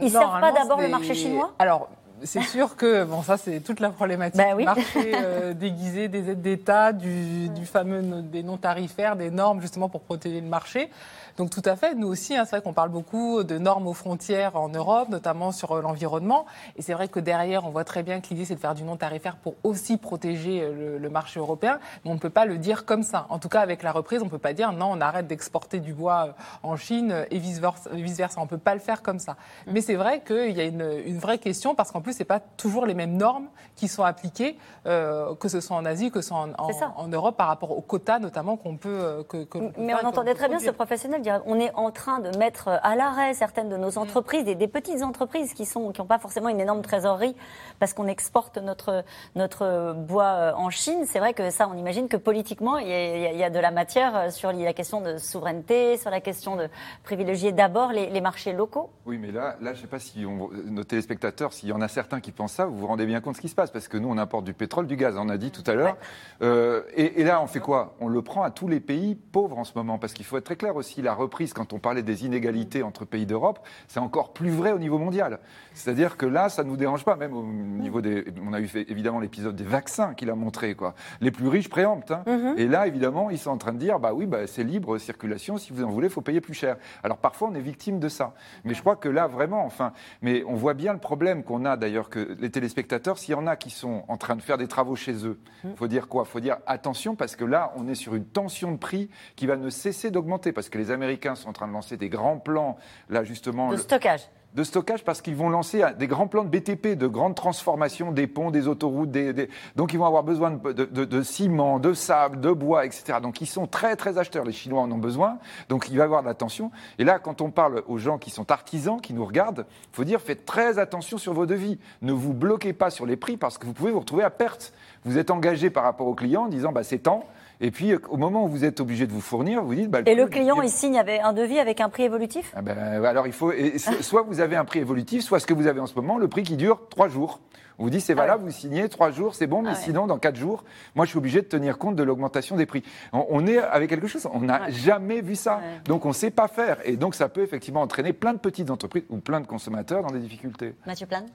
Ils ne servent pas d'abord le marché chinois? Alors, c'est sûr que, bon, ça, c'est toute la problématique bah du marché euh, déguisé des aides d'État, du, du, fameux des non tarifaires, des normes, justement, pour protéger le marché. Donc tout à fait, nous aussi, hein, c'est vrai qu'on parle beaucoup de normes aux frontières en Europe, notamment sur euh, l'environnement. Et c'est vrai que derrière, on voit très bien que l'idée, c'est de faire du non tarifaire pour aussi protéger euh, le, marché européen. Mais on ne peut pas le dire comme ça. En tout cas, avec la reprise, on ne peut pas dire non, on arrête d'exporter du bois euh, en Chine et vice-versa. Vice on ne peut pas le faire comme ça. Mm. Mais c'est vrai qu'il y a une, vraie question parce qu'en plus, ce n'est pas toujours les mêmes normes qui sont appliquées, que ce soit en Asie, que ce soit en, Europe, par rapport aux quotas notamment qu'on peut. Que, Mais on entendait très bien ce professionnel on est en train de mettre à l'arrêt certaines de nos mm. entreprises, des, des petites entreprises qui n'ont qui pas forcément une énorme trésorerie parce qu'on exporte notre, notre bois euh, en Chine. C'est vrai que ça, on imagine que politiquement, il y, a, de la matière euh, sur la question de souveraineté, sur la question de privilégier d'abord les, marchés locaux. Oui, mais là, là je ne sais pas si nos téléspectateurs, s'il y en a certains qui pensent ça, vous vous rendez bien compte de ce qui se passe parce que nous, on importe du pétrole, du gaz, on a dit tout à l'heure. Euh, et, et, là, on fait quoi? On le prend à tous les pays pauvres en ce moment parce qu'il faut être très clair aussi, la reprise, quand on parlait des inégalités entre pays d'Europe, c'est encore plus vrai au niveau mondial. C'est-à-dire que là, ça ne nous dérange pas, même au niveau des. On a eu fait, évidemment l'épisode des vaccins qu'il a montré. Quoi. Les plus riches préemptent. Hein. Mhm. Et là, évidemment, ils sont en train de dire bah oui, bah, c'est libre circulation, si vous en voulez, il faut payer plus cher. Alors parfois, on est victime de ça. Mais je crois que là, vraiment, enfin. Mais on voit bien le problème qu'on a d'ailleurs, que les téléspectateurs, s'il y en a qui sont en train de faire des travaux chez eux, il mhm. faut dire quoi? Il faut dire attention, parce que là, on est sur une tension de prix qui va ne cesser d'augmenter, parce que les Américains sont en train de lancer des grands plans, là justement. De stockage de stockage parce qu'ils vont lancer des grands plans de BTP, de grandes transformations des ponts, des autoroutes. Des, Donc ils vont avoir besoin de, ciment, de sable, de bois, etc. Donc ils sont très très acheteurs. Les Chinois en ont besoin. Donc il va y avoir de l'attention. Et là, quand on parle aux gens qui sont artisans, qui nous regardent, il faut dire faites très attention sur vos devis. Ne vous bloquez pas sur les prix parce que vous pouvez vous retrouver à perte. Vous êtes engagé par rapport au client en disant bah, c'est temps. Et puis, euh, au moment où vous êtes obligé de vous fournir, vous dites. Bah, et le client, il signe un devis avec un prix évolutif? Ah ben, Alors, il faut. soit vous avez un prix évolutif, soit ce que vous avez en ce moment, le prix qui dure trois jours. On vous dit, c'est ah valable, vous signez trois jours, c'est bon, mais ah sinon, dans quatre jours, moi, je suis obligé de tenir compte de l'augmentation des prix. On, est avec quelque chose, on n'a jamais vu ça. Donc, on ne sait pas faire. Et donc, ça peut effectivement entraîner plein de petites entreprises ou plein de consommateurs dans des difficultés. Mathieu Plan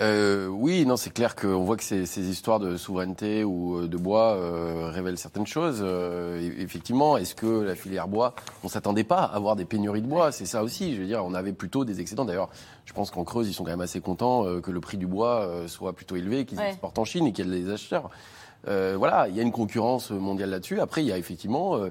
euh, oui, non, c'est clair qu'on voit que ces, ces, histoires de souveraineté ou euh, de bois euh, révèlent certaines choses. Euh, effectivement, est-ce que la filière bois, on s'attendait pas à avoir des pénuries de bois? C'est ça aussi. Je veux dire, on avait plutôt des excédents. D'ailleurs, je pense qu'en Creuse, ils sont quand même assez contents que le prix du bois soit plutôt élevé, qu'ils exportent en Chine et qu'il y ait des acheteurs. voilà, il y a une concurrence mondiale là-dessus. Après, il y a effectivement euh,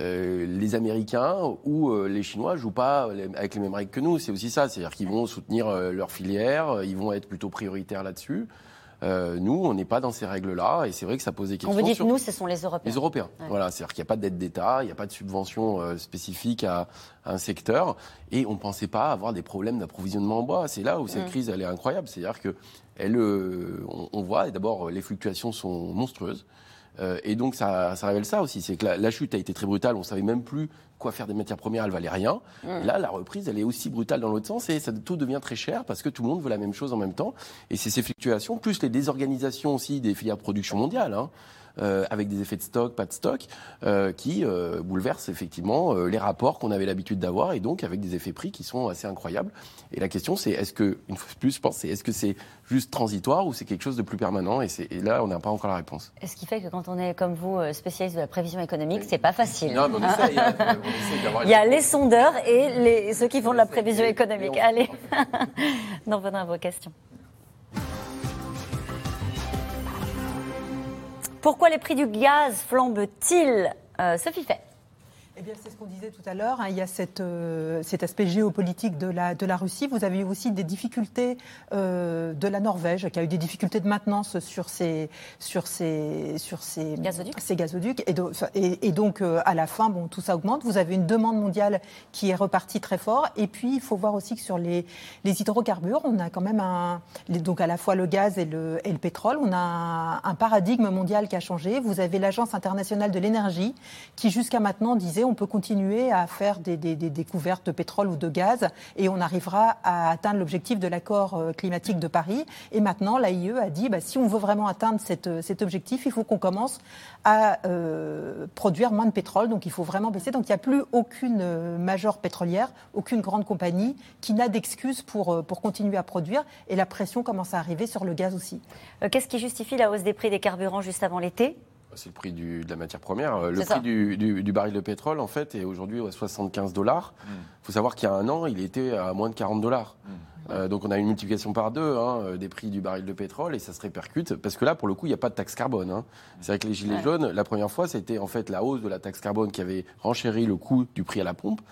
les Américains ou euh, les Chinois jouent pas avec les mêmes règles que nous. C'est aussi ça, c'est-à-dire qu'ils vont soutenir euh, leur filière, ils vont être plutôt prioritaires là-dessus. nous, on n'est pas dans ces règles-là, et c'est vrai que ça pose des questions. On vous dit que nous, ce sont les Européens. Les Européens, voilà, c'est-à-dire qu'il n'y a pas d'aide d'État, il n'y a pas de subvention spécifique à, un secteur, et on ne pensait pas avoir des problèmes d'approvisionnement en bois. C'est là où cette mm. crise, elle est incroyable, c'est-à-dire que elle, on, on voit, d'abord, les fluctuations sont monstrueuses. Euh, et donc ça, ça, révèle ça aussi, c'est que la, chute a été très brutale, on savait même plus quoi faire des matières premières, elle valait rien. Mmh. Là, la reprise, elle est aussi brutale dans l'autre sens et ça, tout devient très cher parce que tout le monde veut la même chose en même temps. Et c'est ces fluctuations, plus les désorganisations aussi des filières de production mondiale. Hein. Euh, avec des effets de stock, pas de stock, euh, qui euh, bouleversent effectivement les rapports qu'on avait l'habitude d'avoir et donc avec des effets prix qui sont assez incroyables. Et la question, c'est est-ce que, une fois de plus, je pense, c'est est-ce que c'est juste transitoire ou c'est quelque chose de plus permanent et, et, là, on n'a pas encore la réponse. Et ce qui fait que quand on est, comme vous, spécialiste de la prévision économique, c'est pas facile. Non, mais. Il y a les sondeurs et les, ceux qui font de la prévision économique. Allez, nous revenons à vos questions. Pourquoi les prix du gaz flambent-ils euh, Sophie fait. Eh bien, c'est ce qu'on disait tout à l'heure. Hein. il y a cette, euh, cet aspect géopolitique de la, de la Russie. Vous avez eu aussi des difficultés euh, de la Norvège, qui a eu des difficultés de maintenance sur ses, sur ses, sur ses gazoducs. Ses gazoducs. Et, et, donc, euh, à la fin, bon, tout ça augmente. Vous avez une demande mondiale qui est repartie très fort. Et puis, il faut voir aussi que sur les, les hydrocarbures, on a quand même un, donc à la fois le gaz et le, et le pétrole, on a un, un paradigme mondial qui a changé. Vous avez l'Agence internationale de l'énergie qui, jusqu'à maintenant, disait on peut continuer à faire des, découvertes de pétrole ou de gaz et on arrivera à atteindre l'objectif de l'accord euh, climatique de Paris. Et maintenant, l'AIE a dit, bah, si on veut vraiment atteindre cet objectif, il faut qu'on commence à euh, produire moins de pétrole. Donc il faut vraiment baisser. Donc il n'y a plus aucune euh, majeure pétrolière, aucune grande compagnie qui n'a d'excuses pour, pour continuer à produire. Et la pression commence à arriver sur le gaz aussi. Qu'est-ce qui justifie la hausse des prix des carburants juste avant l'été? C'est le prix de la matière première. Euh, le prix du, baril de pétrole, en fait, est aujourd'hui à 75 dollars. Il mm. faut savoir qu'il y a un an, il était à moins de 40 dollars. Mm. Euh, donc on a une multiplication par deux hein, euh, des prix du baril de pétrole et ça se répercute parce que là pour le coup il n'y a pas de taxe carbone. Hein. C'est vrai que les gilets jaunes la première fois c'était en fait la hausse de la taxe carbone qui avait renchéri le coût du prix à la pompe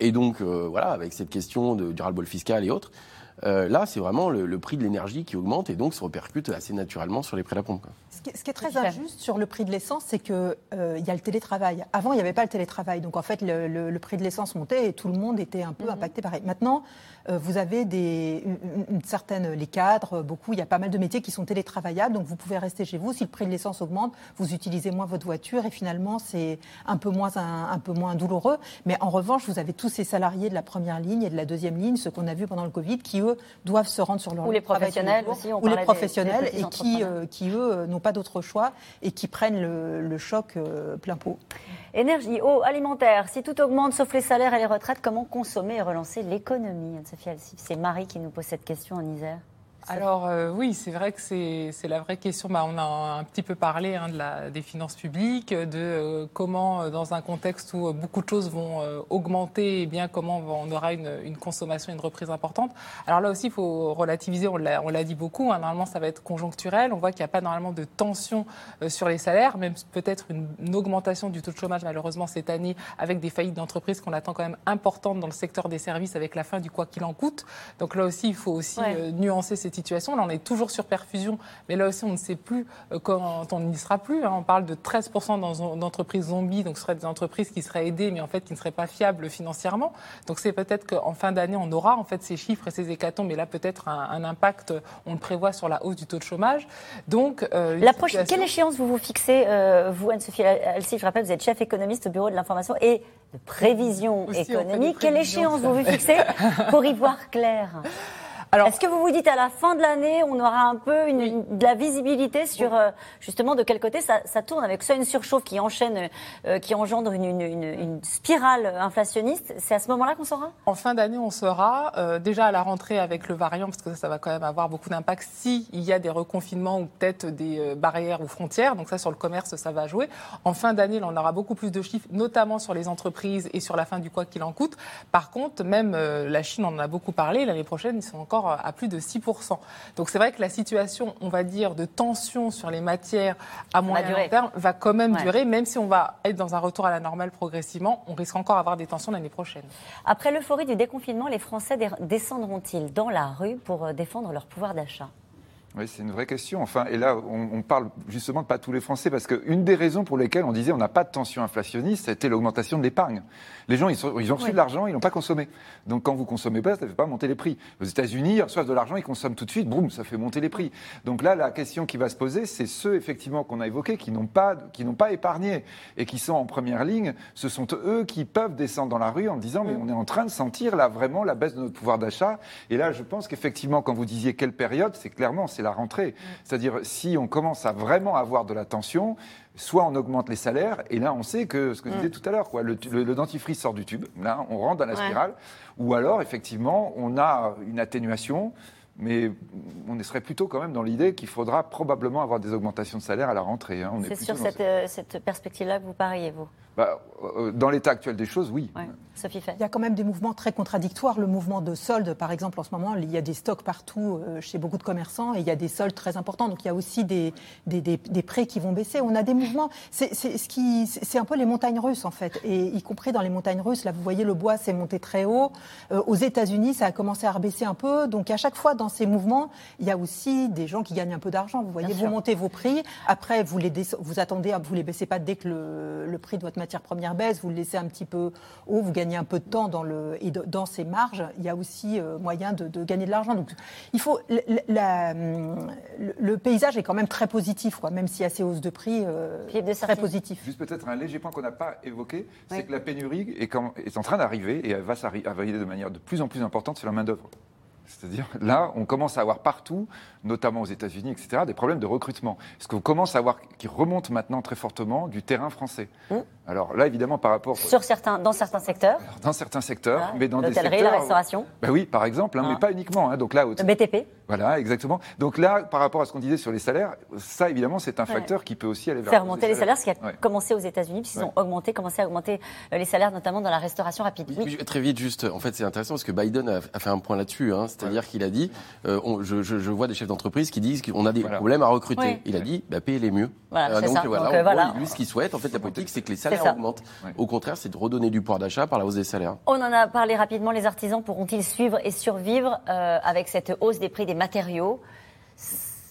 et donc voilà avec cette question de, du ras-le-bol fiscal et autres euh, là, c'est vraiment le, prix de l'énergie qui augmente et donc se répercute assez naturellement sur les prix de la pompe. Ce, qui est, très injuste sur le prix de l'essence, c'est qu'il euh, y a le télétravail. Avant, il n'y avait pas le télétravail. Donc, en fait, le, prix de l'essence montait et tout le monde était un peu mhm. impacté pareil. Maintenant, vous avez des, une, certaine, les cadres, beaucoup, il y a pas mal de métiers qui sont télétravaillables. Donc, vous pouvez rester chez vous. Si le prix de l'essence augmente, vous utilisez moins votre voiture et finalement, c'est un, peu moins, un, peu moins douloureux. Mais en revanche, vous avez tous ces salariés de la première ligne et de la deuxième ligne, ce qu'on a vu pendant le Covid, qui doivent se rendre sur leur ou les professionnels aussi, ou les professionnels et qui, euh, qui eux euh, n'ont pas d'autre choix et qui prennent le, choc euh, plein pot. Énergie, eau, alimentaire. Si tout augmente sauf les salaires et les retraites, comment consommer et relancer l'économie C'est Marie qui nous pose cette question en Isère. Alors euh, oui, c'est vrai que c'est la vraie question. Bah, on a un petit peu parlé hein, de la, des finances publiques, de euh, comment, euh, dans un contexte où beaucoup de choses vont augmenter, eh bien comment on aura une, une, consommation, une reprise importante. Alors là aussi, il faut relativiser. On l'a dit beaucoup. Hein, normalement, ça va être conjoncturel. On voit qu'il n'y a pas normalement de tension sur les salaires, même peut-être une, une, augmentation du taux de chômage malheureusement cette année, avec des faillites d'entreprises qu'on attend quand même importantes dans le secteur des services, avec la fin du quoi qu'il en coûte. Donc là aussi, il faut aussi nuancer cette situation. Là, on est toujours sur perfusion, mais là aussi, on ne sait plus euh, quand on n'y sera plus. Hein. On parle de 13% d'entreprises zombies, donc ce seraient des entreprises qui seraient aidées, mais en fait qui ne seraient pas fiables financièrement. Donc c'est peut-être qu'en fin d'année, on aura en fait ces chiffres et ces hécatombes, mais là peut-être un, impact, on le prévoit sur la hausse du taux de chômage. Donc euh, la prochaine, quelle échéance vous vous fixez, euh, vous Anne-Sophie Alcy, je rappelle, vous êtes chef économiste au bureau de l'information et de prévision économique. Quelle échéance vous vous fixez pour y voir clair? est-ce que vous vous dites à la fin de l'année, on aura un peu une, de la visibilité sur euh, justement de quel côté ça, tourne avec soit une surchauffe qui enchaîne, euh, qui engendre une, une, spirale inflationniste? C'est à ce moment-là qu'on saura? En fin d'année, on saura euh, déjà à la rentrée avec le variant, parce que ça, ça va quand même avoir beaucoup d'impact s'il y a des reconfinements ou peut-être des barrières ou frontières. Donc ça, sur le commerce, ça va jouer. En fin d'année, on aura beaucoup plus de chiffres, notamment sur les entreprises et sur la fin du quoi qu'il en coûte. Par contre, même la Chine, on en a beaucoup parlé. L'année prochaine, ils sont encore à plus de 6%. Donc c'est vrai que la situation, on va dire, de tension sur les matières à moyen long terme va quand même durer, même si on va être dans un retour à la normale progressivement, on risque encore d'avoir des tensions l'année prochaine. Après l'euphorie du déconfinement, les Français descendront-ils dans la rue pour euh, défendre leur pouvoir d'achat? Oui, c'est une vraie question. Enfin, et là, on, parle justement de pas tous les Français, parce qu'une des raisons pour lesquelles on disait on n'a pas de tension inflationniste, c'était l'augmentation de l'épargne. Les gens, ils, ont reçu de l'argent, ils n'ont pas consommé. Donc, quand vous consommez pas, ça ne fait pas monter les prix. Aux États-Unis, ils reçoivent de l'argent, ils consomment tout de suite, boum, ça fait monter les prix. Donc là, la question qui va se poser, c'est ceux effectivement qu'on a évoqués, qui n'ont pas, qui n'ont pas épargné et qui sont en première ligne. Ce sont eux qui peuvent descendre dans la rue en disant mais on est en train de sentir là vraiment la baisse de notre pouvoir d'achat. Et là, je pense qu'effectivement, quand vous disiez quelle période, c'est clairement c'est la rentrée. C'est-à-dire, si on commence à vraiment avoir de la tension, soit on augmente les salaires, et là on sait que ce que je disais mm. tout à l'heure, quoi, le, dentifrice sort du tube, là on rentre dans la spirale, ou alors effectivement on a une atténuation, mais on serait plutôt quand même dans l'idée qu'il faudra probablement avoir des augmentations de salaire à la rentrée. Hein. C'est sur cette, euh, cette perspective-là que vous pariez, vous? Bah, euh, Dans l'état actuel des choses, oui. Sophie Fait. Il y a quand même des mouvements très contradictoires. Le mouvement de solde, par exemple, en ce moment, il y a des stocks partout euh, chez beaucoup de commerçants et il y a des soldes très importants. Donc il y a aussi des, des, des, prêts qui vont baisser. On a des mouvements. C'est ce un peu les montagnes russes, en fait. Et y compris dans les montagnes russes, là, vous voyez, le bois s'est monté très haut. Euh, aux États-Unis, ça a commencé à rebaisser un peu. Donc à chaque fois, dans ces mouvements, il y a aussi des gens qui gagnent un peu d'argent. Vous voyez, vous montez vos prix. Après, vous les, vous attendez, vous les baissez pas dès que le, le prix de votre matière première baisse. Vous le laissez un petit peu haut. Vous gagnez un peu de temps dans, le, et dans ces marges, il y a aussi euh, moyen de, gagner de l'argent. Donc, il faut, la, le, paysage est quand même très positif, quoi, même s'il y a ces hausses de prix euh, très positif. Juste peut-être un léger point qu'on n'a pas évoqué, c'est que la pénurie est, quand, est en train d'arriver et elle va arriver de manière de plus en plus importante sur la main-d'œuvre. C'est-à-dire, là, on commence à avoir partout, notamment aux États-Unis, etc., des problèmes de recrutement. Ce qu'on commence à voir qui remonte maintenant très fortement du terrain français? Mmh. Alors là, évidemment, par rapport. Sur certains, dans certains secteurs Dans certains secteurs, mais dans des secteurs. la restauration ben Oui, par exemple, hein, mais ah. pas uniquement. Hein, donc là, Le BTP Voilà, exactement. Donc là, par rapport à ce qu'on disait sur les salaires, ça, évidemment, c'est un facteur qui peut aussi aller vers. Faire remonter les salaires, ce qui a commencé aux États-Unis, puisqu'ils ont augmenté, commencé à augmenter euh, les salaires, notamment dans la restauration rapide. Oui, Très vite, juste. En fait, c'est intéressant parce que Biden a, fait un point là-dessus. Hein, C'est-à-dire qu'il a dit euh, je, vois des chefs d'entreprise qui disent qu'on a des problèmes à recruter. Il a dit bah, payez-les mieux. Voilà, euh, donc, voilà, lui, ce qu'il souhaite, en fait, la politique, c'est que les salaires augmentent. Au contraire, c'est de redonner du pouvoir d'achat par la hausse des salaires. On en a parlé rapidement. Les artisans pourront-ils suivre et survivre euh, avec cette hausse des prix des matériaux?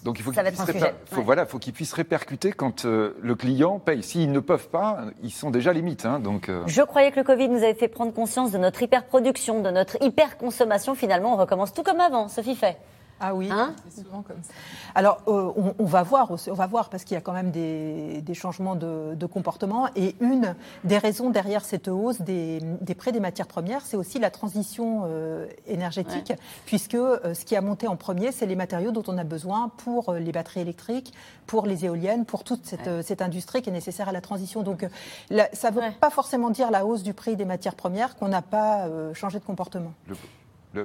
Donc il faut qu'ils voilà, faut qu'ils puissent répercuter quand euh, le client paye. S'ils ne peuvent pas, ils sont déjà limites. Hein, donc, euh. Je croyais que le Covid nous avait fait prendre conscience de notre hyperproduction, de notre hyperconsommation. Finalement, on recommence tout comme avant. Sophie fait. Ah oui, hein c'est souvent comme ça. Alors, euh, on, va voir, on va voir parce qu'il y a quand même des, changements de, comportement. Et une des raisons derrière cette hausse des, prix des matières premières, c'est aussi la transition euh, énergétique, puisque euh, ce qui a monté en premier, c'est les matériaux dont on a besoin pour les batteries électriques, pour les éoliennes, pour toute cette, industrie qui est nécessaire à la transition. Donc, ça ne veut pas forcément dire la hausse du prix des matières premières qu'on n'a pas changé de comportement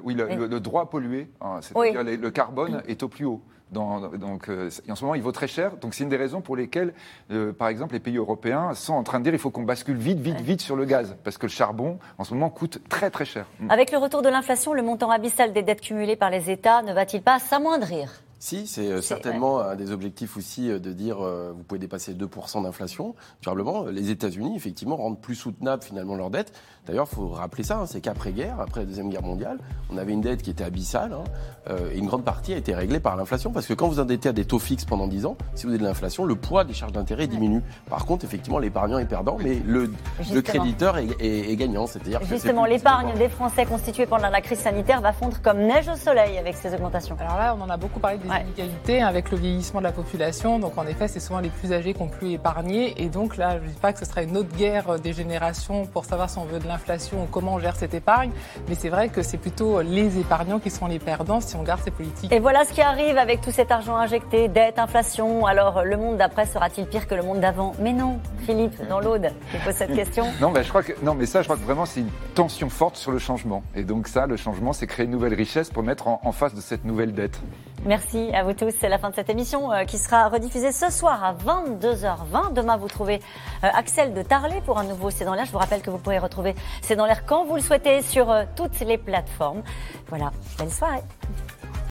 oui, le, droit à polluer, hein, c'est-à-dire le carbone est au plus haut. donc, euh, en ce moment, il vaut très cher. Donc, c'est une des raisons pour lesquelles, euh, par exemple, les pays européens sont en train de dire qu'il faut qu'on bascule vite, vite, vite sur le gaz. Parce que le charbon, en ce moment, coûte très, très cher. Avec le retour de l'inflation, le montant abyssal des dettes cumulées par les États ne va-t-il pas s'amoindrir? Si, c'est euh, certainement un des objectifs aussi euh, de dire euh, vous pouvez dépasser 2% d'inflation. Durablement, les États-Unis, effectivement, rendent plus soutenable finalement leur dette. D'ailleurs, il faut rappeler ça, hein, c'est qu'après-guerre, après la Deuxième Guerre mondiale, on avait une dette qui était abyssale hein, et une grande partie a été réglée par l'inflation parce que quand vous endettez à des taux fixes pendant 10 ans, si vous avez de l'inflation, le poids des charges d'intérêt diminue. Par contre, effectivement, l'épargnant est perdant, mais le, le créditeur est, est, gagnant. C'est-à-dire Justement, l'épargne des Français constituée pendant la crise sanitaire va fondre comme neige au soleil avec ces augmentations. Alors là, on en a beaucoup parlé des inégalités avec le vieillissement de la population. Donc en effet, c'est souvent les plus âgés qui ont plus épargné. Et donc là, je ne dis pas que ce sera une autre guerre des générations pour savoir si on veut de l'inflation ou comment on gère cette épargne. Mais c'est vrai que c'est plutôt les épargnants qui seront les perdants si on garde ces politiques. Et voilà ce qui arrive avec tout cet argent injecté, dette, inflation. Alors le monde d'après sera-t-il pire que le monde d'avant? Mais non, Philippe, dans l'Aude, qui pose cette question. non, mais je crois que non, mais ça, je crois que vraiment c'est une tension forte sur le changement. Et donc ça, le changement, c'est créer une nouvelle richesse pour mettre en, en face de cette nouvelle dette. Merci à vous tous. C'est la fin de cette émission euh, qui sera rediffusée ce soir à 22h20. Demain, vous trouvez euh, Axel de Tarlet pour un nouveau C'est dans l'air. Je vous rappelle que vous pourrez retrouver C'est dans l'air quand vous le souhaitez sur euh, toutes les plateformes. Voilà, belle soirée.